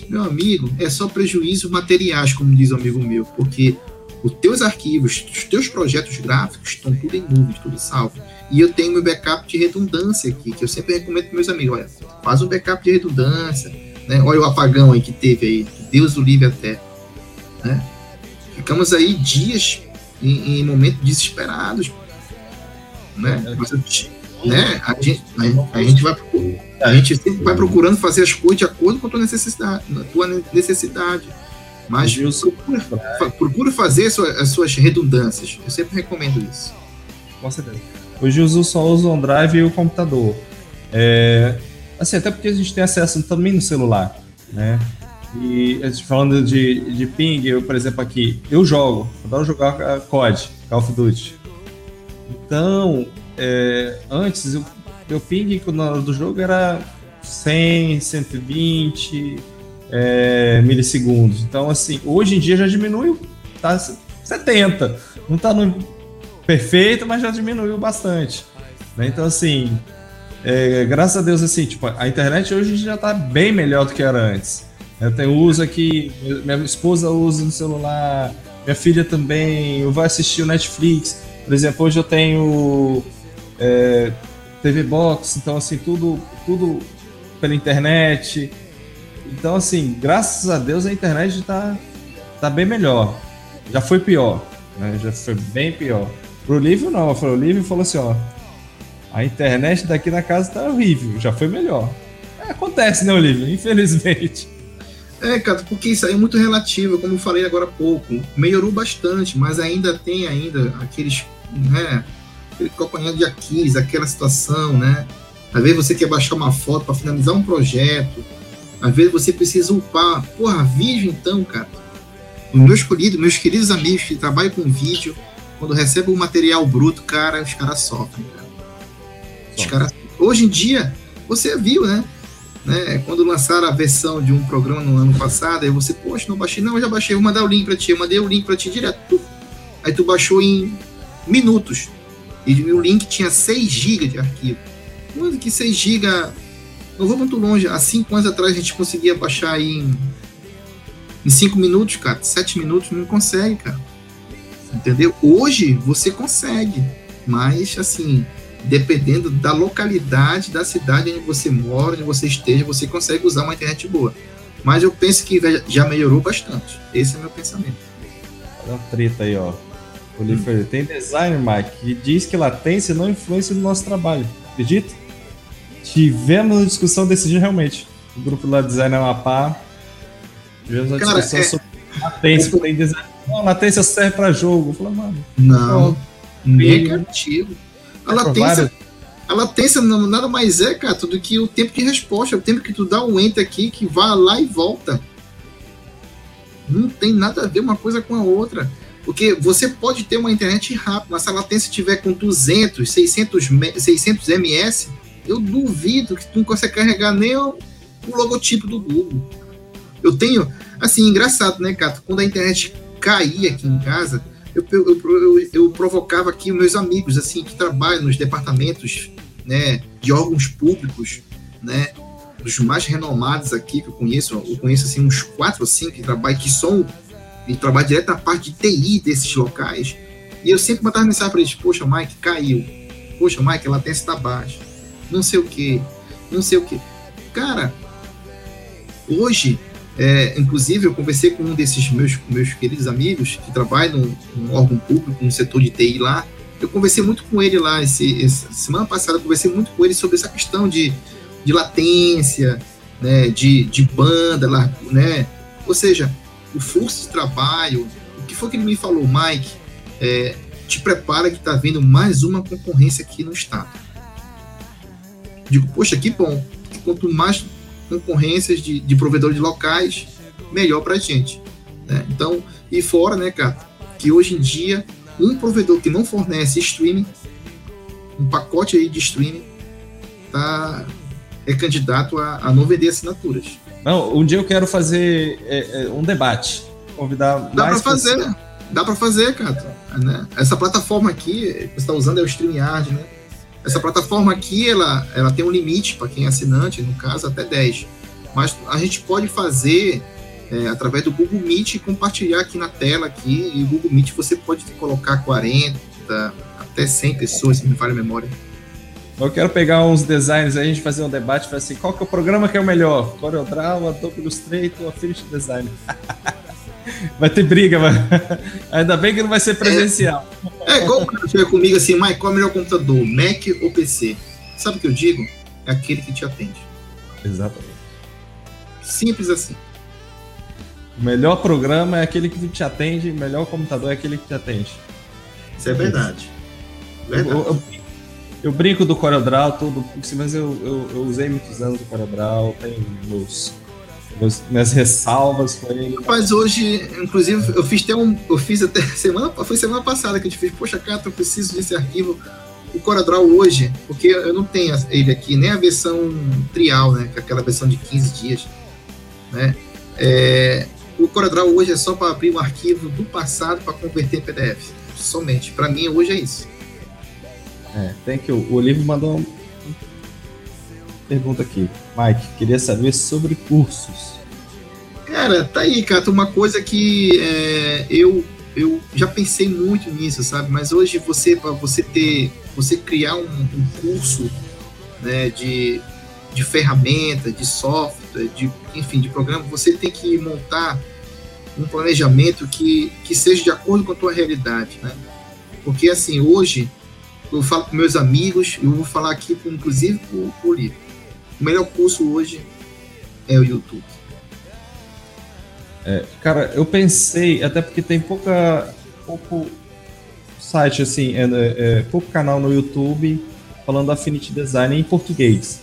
Meu amigo, é só prejuízo materiais, como diz um amigo meu, porque os teus arquivos, os teus projetos gráficos estão tudo em nuvem, tudo salvo. E eu tenho meu backup de redundância aqui, que eu sempre recomendo para meus amigos, olha, faz um backup de redundância, né? Olha o apagão aí que teve aí, Deus o livre até, né? Ficamos aí dias em, em momentos desesperados, né? É. Mas, né? A gente, a, a, gente vai a gente sempre vai procurando fazer as coisas de acordo com a tua necessidade, a tua necessidade. Mas procura, procura fazer as suas redundâncias. Eu sempre recomendo isso. Com certeza. Hoje eu uso só o OneDrive e o computador. É, assim, até porque a gente tem acesso também no celular, né? E falando de, de ping, eu, por exemplo, aqui, eu jogo, adoro jogar COD, Call of Duty. Então, é, antes, o meu ping na hora do jogo era 100, 120, é, milissegundos. Então, assim, hoje em dia já diminuiu, tá 70. Não tá no perfeito, mas já diminuiu bastante. Né? Então, assim, é, graças a Deus, assim, tipo, a internet hoje já tá bem melhor do que era antes. Eu uso aqui, minha esposa usa no celular, minha filha também, eu vou assistir o Netflix. Por exemplo, hoje eu tenho é, TV Box, então assim, tudo, tudo pela internet. Então, assim, graças a Deus a internet está tá bem melhor. Já foi pior, né? Já foi bem pior. Pro Livro não, o Livro falou assim, ó, a internet daqui na casa tá horrível, já foi melhor. É, acontece, né, Olívio? Infelizmente. É, cara, porque isso aí é muito relativo, como eu falei agora há pouco. Melhorou bastante, mas ainda tem ainda aqueles, né, aquele calcanhar de Aquiles, aquela situação, né? Às vezes você quer baixar uma foto para finalizar um projeto, às vezes você precisa upar. Porra, vídeo então, cara. Os meus queridos, meus queridos amigos que trabalham com vídeo, quando recebem o material bruto, cara, os caras sofrem, cara. Os caras... Hoje em dia, você viu, né? Né? Quando lançaram a versão de um programa no ano passado, aí você, poxa, não baixei, não, eu já baixei, vou mandar o link para ti, eu mandei o link para ti direto. Aí tu baixou em minutos. E o link tinha 6 GB de arquivo. Quando que 6 GB não vou muito longe. Há cinco anos atrás a gente conseguia baixar em, em cinco minutos, cara. Sete minutos não consegue, cara. Entendeu? Hoje você consegue, mas assim, dependendo da localidade, da cidade onde você mora, onde você esteja, você consegue usar uma internet boa. Mas eu penso que já melhorou bastante. Esse é o meu pensamento. Olha a treta aí, ó. O hum. Tem designer, Mike, que diz que latência não influencia no nosso trabalho. Acredita? Tivemos uma discussão desse dia realmente. O grupo lá Design Amapá. Tivemos uma Cara, discussão é... sobre latência. É... Design... Não, latência serve para jogo. Eu falei, mano. Não. Negativo. A latência. A latência não, nada mais é, cara, do que o tempo de resposta, o tempo que tu dá um enter aqui, que vai lá e volta. Não tem nada a ver uma coisa com a outra. Porque você pode ter uma internet rápida, mas se a latência tiver com 200, 600, 600 ms, eu duvido que tu não consegue carregar nem o, o logotipo do Google. Eu tenho, assim, engraçado, né, Cato? Quando a internet caía aqui em casa, eu, eu, eu, eu, provocava aqui meus amigos, assim, que trabalham nos departamentos, né, de órgãos públicos, né, dos mais renomados aqui que eu conheço, eu conheço, assim, uns quatro ou cinco que trabalham, que são, e trabalham direto na parte de TI desses locais, e eu sempre mandava mensagem para eles, poxa, Mike, caiu, poxa, Mike, a latência está baixa, não sei o que, não sei o que. Cara, hoje, é, inclusive, eu conversei com um desses meus, meus queridos amigos que trabalha num, num órgão público, no setor de TI lá. Eu conversei muito com ele lá, esse, essa semana passada, eu conversei muito com ele sobre essa questão de, de latência, né, de, de banda, né? Ou seja, o fluxo de trabalho. O que foi que ele me falou, Mike? é, te prepara que está vindo mais uma concorrência aqui no estado. Digo, poxa, que bom. Quanto mais concorrências de, de provedores locais, melhor para a gente. Né? Então, e fora, né, cara, que hoje em dia, um provedor que não fornece streaming, um pacote aí de streaming, tá, é candidato a, a não vender assinaturas. Não, um dia eu quero fazer é, é, um debate. Convidar Dá para fazer, pessoas. dá para fazer, cara. Né? Essa plataforma aqui, que você está usando é o StreamYard, né? Essa plataforma aqui, ela, ela tem um limite para quem é assinante, no caso, até 10. Mas a gente pode fazer é, através do Google Meet compartilhar aqui na tela aqui. E o Google Meet você pode colocar 40, até 100 pessoas, se me falha a memória. Eu quero pegar uns designs aí, a gente fazer um debate, falar assim, qual que é o programa que é o melhor? CorelDRAW, Adobe Illustrator, Affinity Design? vai ter briga, mano. Ainda bem que não vai ser presencial. É, é igual quando chega comigo assim, Mike, qual é o melhor computador, Mac ou PC? Sabe o que eu digo? É aquele que te atende. Exatamente. Simples assim. O melhor programa é aquele que te atende, o melhor computador é aquele que te atende. Isso é verdade. verdade. Eu, eu, eu brinco do CorelDRAW, tudo, mas eu, eu, eu, usei muitos anos do CorelDRAW, tenho meus, meus, minhas ressalvas com ele. Mas hoje, inclusive, eu fiz até um. Eu fiz até semana. Foi semana passada que a gente fez, poxa, cara, eu preciso desse arquivo. O CorelDRAW hoje, porque eu não tenho ele aqui, nem a versão trial, né? Que é aquela versão de 15 dias. Né? É, o CorelDRAW hoje é só para abrir um arquivo do passado para converter em PDF. Somente. Para mim, hoje é isso. É, tem que o Olívio mandou pergunta aqui. Mike, queria saber sobre cursos. Cara, tá aí, cara, uma coisa que é, eu eu já pensei muito nisso, sabe? Mas hoje você para você ter você criar um, um curso né, de, de ferramenta, de software, de enfim, de programa, você tem que montar um planejamento que, que seja de acordo com a tua realidade, né? Porque assim, hoje eu falo com meus amigos, eu vou falar aqui, inclusive, com o livro. O melhor curso hoje é o YouTube. É, cara, eu pensei, até porque tem pouca, pouco site, assim, é, é, pouco canal no YouTube falando Affinity Design em português.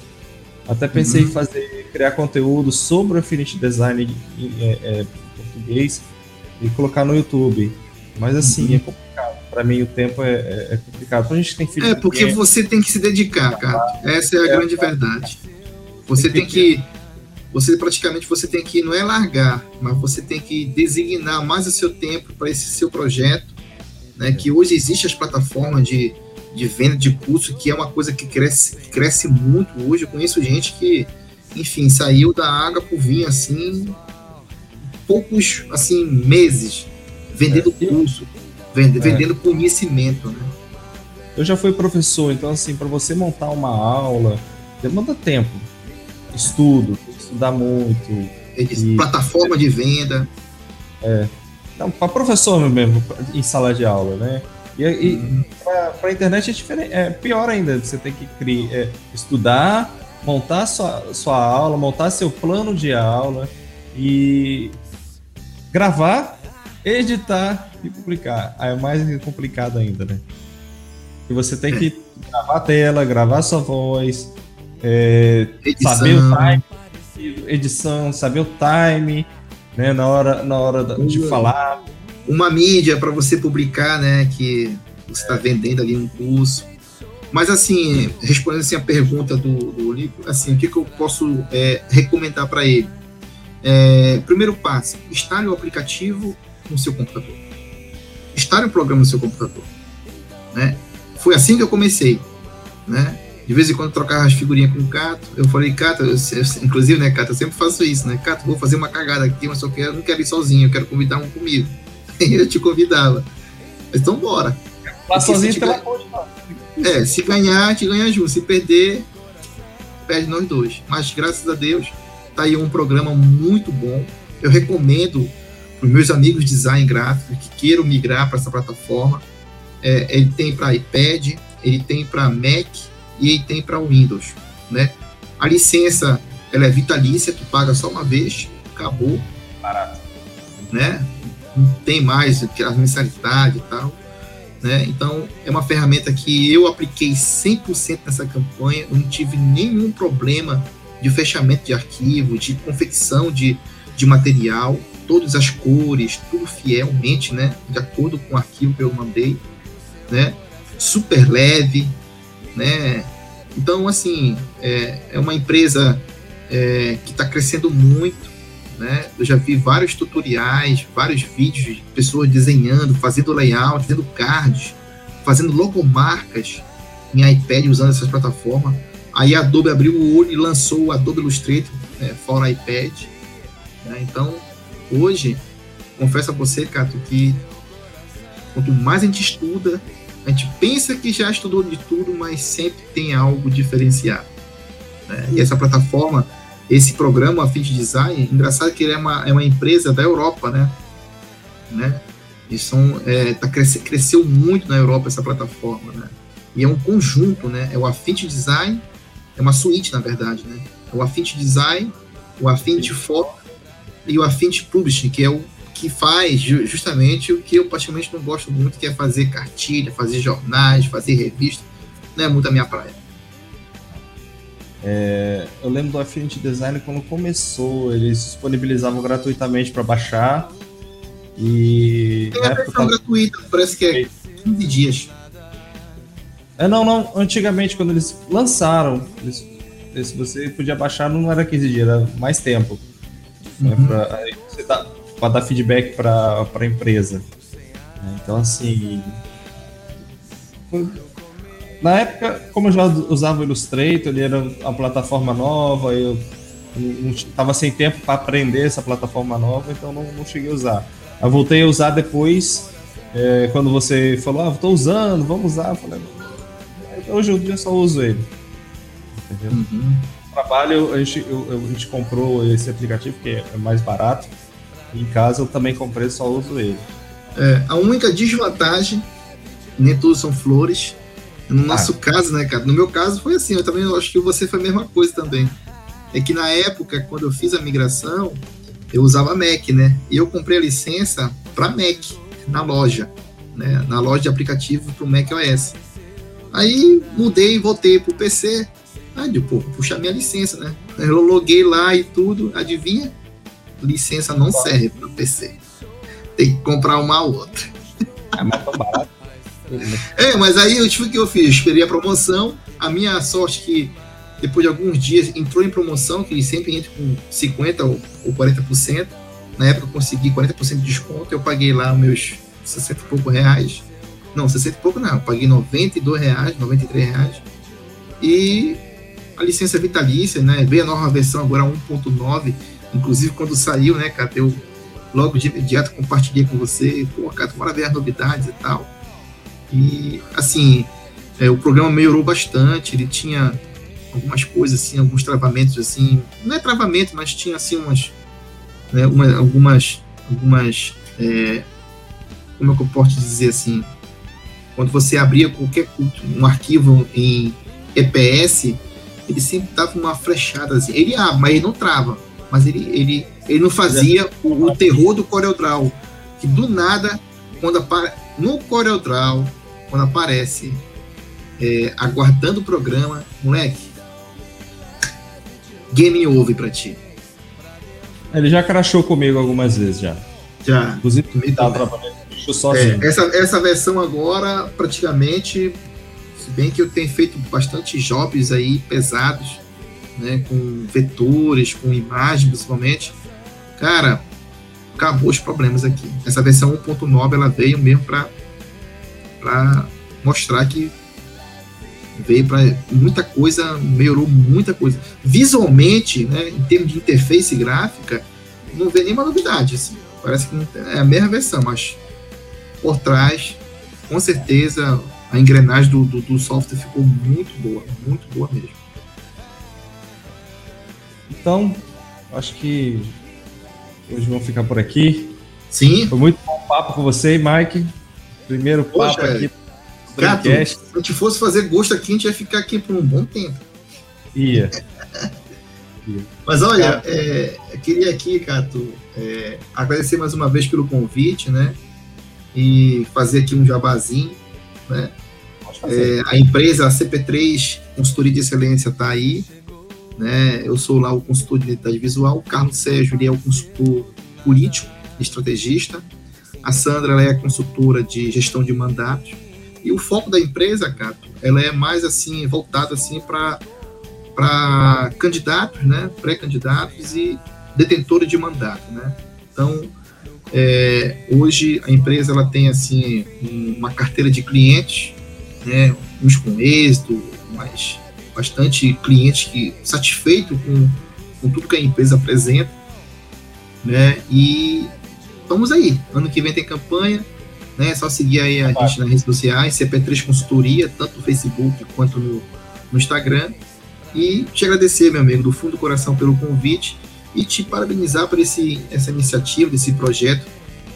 Até pensei uhum. em fazer, criar conteúdo sobre Affinity Design em, é, é português e colocar no YouTube. Mas assim, uhum. é complicado. Para mim o tempo é, é, é complicado. A gente tem filho É porque você tem que se dedicar, cara. Essa é a é, grande verdade. Você tem que você praticamente você tem que não é largar, mas você tem que designar mais o seu tempo para esse seu projeto, né? Que hoje existe as plataformas de, de venda de curso, que é uma coisa que cresce, cresce muito hoje. Eu conheço gente que, enfim, saiu da água por vinho assim, poucos assim meses vendendo é, curso, vende, é. vendendo conhecimento, né? Eu já fui professor, então assim, para você montar uma aula, demanda tempo, estudo, estudar muito. E, plataforma de venda. É. Então, para professor mesmo, em sala de aula, né? E, e uhum. para a internet é, diferente, é pior ainda. Você tem que criar, é, estudar, montar sua, sua aula, montar seu plano de aula e gravar, editar e publicar. Aí é mais complicado ainda, né? E você tem que gravar a tela, gravar sua voz, é, saber o time, edição, saber o time, né? Na hora, na hora de falar. Uma mídia para você publicar, né? Que você está é. vendendo ali um curso. Mas assim, respondendo assim a pergunta do, do livro, assim, o que, que eu posso é, recomendar para ele? É, primeiro passo, instale o aplicativo no seu computador. Instale o programa no seu computador. Né? Foi assim que eu comecei. Né? De vez em quando trocava as figurinhas com o Cato. Eu falei, Cato, eu, eu, inclusive, né, Cato, eu sempre faço isso, né? Cato, vou fazer uma cagada aqui, mas só quero, não quero ir sozinho, eu quero convidar um comigo. eu te convidava. Mas então bora. Lá sozinho se tiver... É, se ganhar, gente ganha junto. Se perder, perde nós dois. Mas graças a Deus, Tá aí um programa muito bom. Eu recomendo para os meus amigos de design gráfico que queiram migrar para essa plataforma. É, ele tem para iPad, ele tem para Mac e tem para Windows, né? A licença ela é vitalícia, tu paga só uma vez, acabou. Barato. Né? Não tem mais a mensalidade e tal. Né? Então, é uma ferramenta que eu apliquei 100% nessa campanha, eu não tive nenhum problema de fechamento de arquivo, de confecção de, de material, todas as cores, tudo fielmente, né, de acordo com o arquivo que eu mandei, né, super leve, né, então, assim, é, é uma empresa é, que está crescendo muito, né? Eu já vi vários tutoriais, vários vídeos de pessoas desenhando, fazendo layout, fazendo cards, fazendo logomarcas em iPad usando essas plataformas. Aí a Adobe abriu o olho e lançou o Adobe Illustrator né, fora iPad. Né? Então, hoje, confesso a você, Cato, que quanto mais a gente estuda, a gente pensa que já estudou de tudo, mas sempre tem algo diferenciado. Né? E essa plataforma, esse programa, a Fit Design, engraçado que ele é uma, é uma empresa da Europa, né? né? E são, é, tá, cresce, cresceu muito na Europa essa plataforma, né? E é um conjunto, né? É o Affinity Design, é uma suíte, na verdade, né? É o Affinity Design, o Affinity Photo e o Affinity Publishing, que é o que faz justamente o que eu praticamente não gosto muito, que é fazer cartilha, fazer jornais, fazer revista. Não é muito a minha praia. É, eu lembro do Affinity Design quando começou, eles disponibilizavam gratuitamente para baixar. E. Tem a versão tava... gratuita, parece que é 15 dias. É, não, não. Antigamente, quando eles lançaram, eles, se você podia baixar, não era 15 dias, era mais tempo. Uhum. É pra, você tá, para dar feedback para a empresa. Então, assim. Na época, como eu já usava o Illustrator, ele era uma plataforma nova, eu estava sem tempo para aprender essa plataforma nova, então não, não, cheguei a usar. Eu voltei a usar depois, é, quando você falou, ah, estou usando, vamos usar. Eu falei, hoje eu só uso ele. Entendeu? Uhum. Trabalho, a gente, eu, a gente comprou esse aplicativo, que é mais barato, em casa eu também comprei, só uso ele. É, a única desvantagem, nem tudo são flores. No nosso ah. caso, né, cara? No meu caso foi assim, eu também acho que você foi a mesma coisa também. É que na época, quando eu fiz a migração, eu usava Mac, né? E eu comprei a licença para Mac, na loja, né? Na loja de aplicativo para o Mac OS. Aí mudei e voltei pro PC. Aí, pô, puxar minha licença, né? Eu loguei lá e tudo, adivinha? Licença não serve para o PC. Tem que comprar uma outra. É mais barato. é, mas aí eu tive o que eu fiz, esperei a promoção. A minha sorte que depois de alguns dias entrou em promoção, que sempre entra com 50% ou 40%. Na época eu consegui 40% de desconto, eu paguei lá meus 60 e pouco reais. Não, 60 e pouco não, eu paguei 92 reais, 93 reais. E a licença vitalícia, né? Veio a nova versão agora 1.9 Inclusive, quando saiu, né, cara, eu logo de imediato compartilhei com você, pô, cara, bora ver as novidades e tal. E, assim, é, o programa melhorou bastante, ele tinha algumas coisas, assim, alguns travamentos, assim, não é travamento, mas tinha, assim, umas, né, uma, algumas, algumas, é, como é que eu posso dizer, assim, quando você abria qualquer um arquivo em EPS, ele sempre dava uma flechada, assim, ele abre, mas ele não trava, mas ele, ele, ele não fazia o, o terror do CorelDRAW, que do nada, quando apare, no CorelDRAW, quando aparece é, aguardando o programa, moleque, game over pra ti. Ele já crashou comigo algumas vezes já. Já. Inclusive, comigo tá trabalhando sozinho. É, essa, essa versão agora, praticamente, se bem que eu tenho feito bastante jobs aí pesados, né, com vetores, com imagens principalmente, cara, acabou os problemas aqui. Essa versão 1.9 ela veio mesmo para mostrar que veio para muita coisa, melhorou muita coisa. Visualmente, né, em termos de interface gráfica, não vê nenhuma novidade. Assim. Parece que é a mesma versão, mas por trás, com certeza, a engrenagem do, do, do software ficou muito boa, muito boa mesmo. Então, acho que hoje vamos ficar por aqui. Sim. Foi muito bom papo com você, Mike. Primeiro Poxa, papo aqui. Gato, se a gente fosse fazer gosto aqui, a gente ia ficar aqui por um bom tempo. Ia. Mas olha, é, eu queria aqui, Cato, é, agradecer mais uma vez pelo convite, né? E fazer aqui um jabazinho. né? É, a empresa a CP3 Consultoria de Excelência está aí, né? Eu sou lá o consultor de identidade visual, o Carlos Sérgio ele é o consultor político, estrategista, a Sandra ela é consultora de gestão de mandatos e o foco da empresa, Cato, ela é mais assim voltada assim para para candidatos, né, pré-candidatos e detentores de mandato, né. Então é, hoje a empresa ela tem assim uma carteira de clientes, né, uns com êxito, mas bastante clientes que satisfeitos com, com tudo que a empresa apresenta, né? E vamos aí. Ano que vem tem campanha, né? É só seguir aí a gente nas redes sociais, CP3 Consultoria, tanto no Facebook quanto no, no Instagram. E te agradecer, meu amigo, do fundo do coração pelo convite e te parabenizar por esse, essa iniciativa, desse projeto,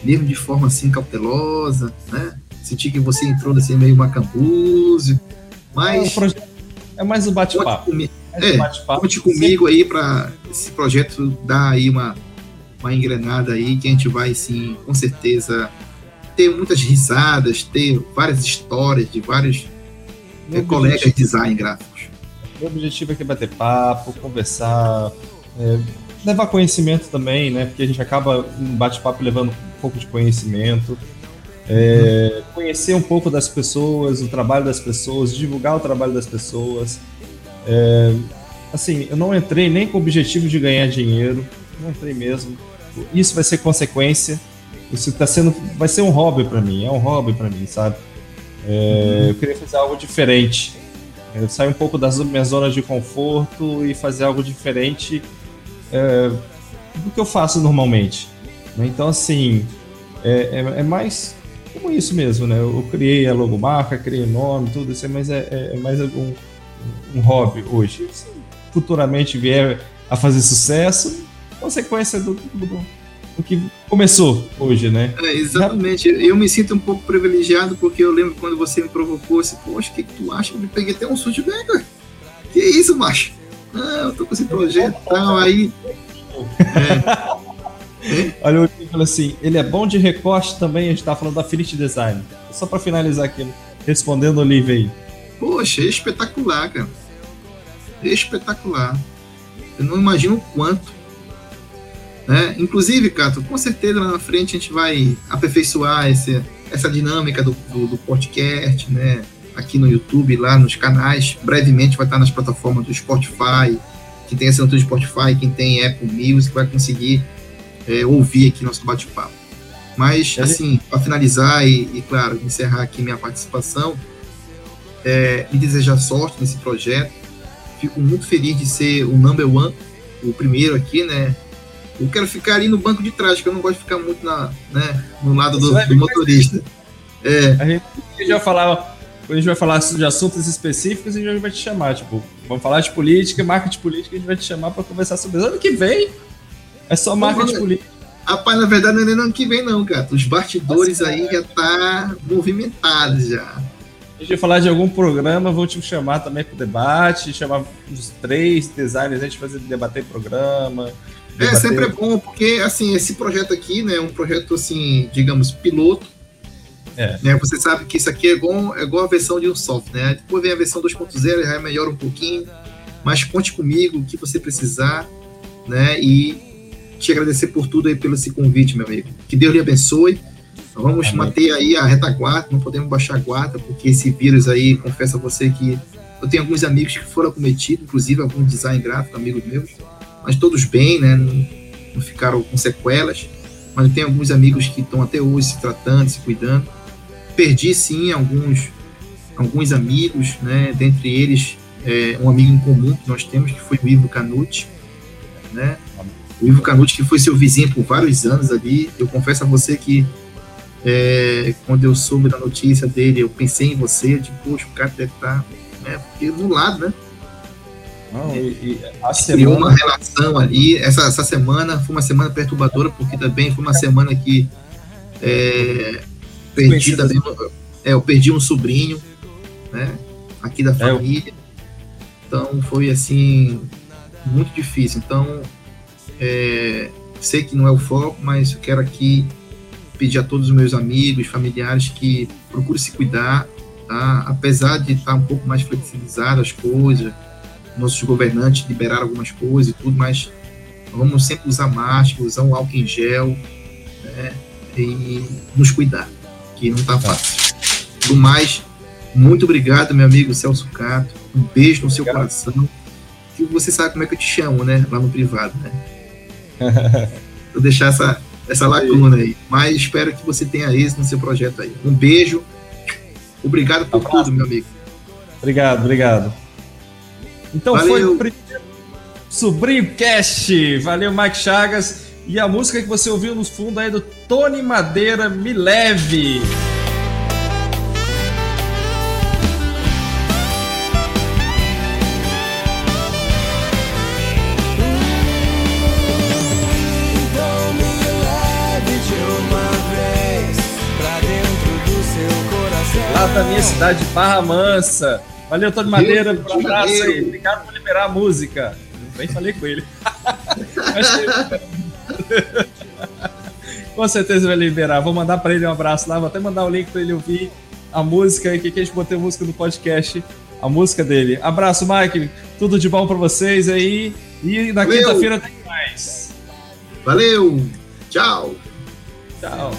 mesmo de forma assim cautelosa, né? Senti que você entrou assim meio macambúzio, mas... É, é mais um bate-papo. Conte, é, bate conte comigo aí para esse projeto dar aí uma, uma engrenada aí, que a gente vai, sim, com certeza ter muitas risadas, ter várias histórias de vários é, colegas de design gráficos. O objetivo aqui é bater papo, conversar, é, levar conhecimento também, né? Porque a gente acaba no bate-papo levando um pouco de conhecimento. É, conhecer um pouco das pessoas, o trabalho das pessoas, divulgar o trabalho das pessoas. É, assim, eu não entrei nem com o objetivo de ganhar dinheiro, não entrei mesmo. Isso vai ser consequência isso tá sendo, vai ser um hobby para mim, é um hobby para mim, sabe? É, uhum. Eu queria fazer algo diferente, eu sair um pouco das minhas zonas de conforto e fazer algo diferente é, do que eu faço normalmente. Né? Então, assim, é, é, é, mais como isso mesmo, né? Eu criei a logomarca, criei o nome, tudo isso, mas é, é, é mais um, um hobby hoje. Se futuramente vier a fazer sucesso, consequência do, do o que começou hoje, né? É, exatamente. Eu me sinto um pouco privilegiado porque eu lembro quando você me provocou assim, poxa, o que, que tu acha? Eu me peguei até um de cara. Que isso, macho? Ah, eu tô com esse projeto e tal, aí. É. Olha, o falou assim: ele é bom de recorte também, a gente tá falando da Affinity Design. Só para finalizar aqui, respondendo o Olivia aí. Poxa, é espetacular, cara. É espetacular. Eu não imagino o quanto né? Inclusive, Cato, com certeza lá na frente a gente vai aperfeiçoar esse, essa dinâmica do, do, do, podcast, né? aqui no YouTube, lá nos canais. Brevemente vai estar nas plataformas do Spotify. Quem tem assinatura do Spotify, quem tem Apple Music, vai conseguir é, ouvir aqui nosso bate-papo. Mas, assim, para finalizar e, e, claro, encerrar aqui minha participação, é, me desejar sorte nesse projeto. Fico muito feliz de ser o number one, o primeiro aqui, né? Eu quero ficar ali no banco de trás, porque eu não gosto de ficar muito na, né, no lado do, do motorista. É. A gente, a gente vai falar, quando a gente vai falar de assuntos específicos, a gente vai te chamar, tipo, vamos falar de política, marketing política, a gente vai te chamar para conversar sobre isso. Ano que vem é só marketing política. Rapaz, na verdade não é nem ano que vem não, cara. Os bastidores Nossa, aí já tá movimentados já. A gente vai falar de algum programa, vou te chamar também para o debate, chamar os três designers, a gente fazer debater programa. É, sempre é bom, porque assim, esse projeto aqui, né, é um projeto assim, digamos, piloto. É. Né, você sabe que isso aqui é igual, é igual a versão de um software, né? Depois vem a versão 2.0, já melhora um pouquinho, mas conte comigo o que você precisar, né? E te agradecer por tudo aí pelo esse convite, meu amigo. Que Deus lhe abençoe. Vamos Amém. manter aí a retaguarda, não podemos baixar a guarda, porque esse vírus aí, confesso a você que eu tenho alguns amigos que foram acometidos, inclusive algum design gráfico, amigos meus, mas todos bem, né? Não, não ficaram com sequelas. Mas tem alguns amigos que estão até hoje se tratando, se cuidando. Perdi sim alguns alguns amigos, né? Dentre eles é, um amigo em comum que nós temos que foi o Ivo Canuti, né? O Ivo Canuti que foi seu vizinho por vários anos ali. Eu confesso a você que é, quando eu soube da notícia dele, eu pensei em você, de poxa, o cara deve estar, né? Porque do lado, né? Não, e, e a semana... uma relação ali. Essa, essa semana foi uma semana perturbadora, porque também foi uma semana que é, perdi também. É, eu perdi um sobrinho, né? Aqui da família. É, eu... Então foi assim muito difícil. Então é, sei que não é o foco, mas eu quero aqui pedir a todos os meus amigos, familiares que procurem se cuidar, tá? apesar de estar um pouco mais flexibilizado as coisas, nossos governantes liberaram algumas coisas e tudo, mas vamos sempre usar máscara, usar um álcool em gel né? e nos cuidar, que não está tá. fácil. Do mais, muito obrigado, meu amigo Celso Cato. Um beijo no seu obrigado. coração. E você sabe como é que eu te chamo, né? Lá no privado, né? Vou deixar essa, essa lacuna aí. Mas espero que você tenha êxito no seu projeto aí. Um beijo. Obrigado por tudo, meu amigo. Obrigado, obrigado. Então Valeu. foi o primeiro Sobrinho Cast. Valeu, Mike Chagas. E a música que você ouviu no fundo aí do Tony Madeira, Me Leve. Da minha cidade, Barra Mansa. Valeu, Tony Madeira, um abraço aí. Obrigado por liberar a música. Nem falei com ele. com certeza vai liberar. Vou mandar para ele um abraço lá. Vou até mandar o link para ele ouvir a música que, que a gente botei a música do podcast. A música dele. Abraço, Mike. Tudo de bom para vocês aí. E na quinta-feira tem mais. Valeu. Tchau. Tchau.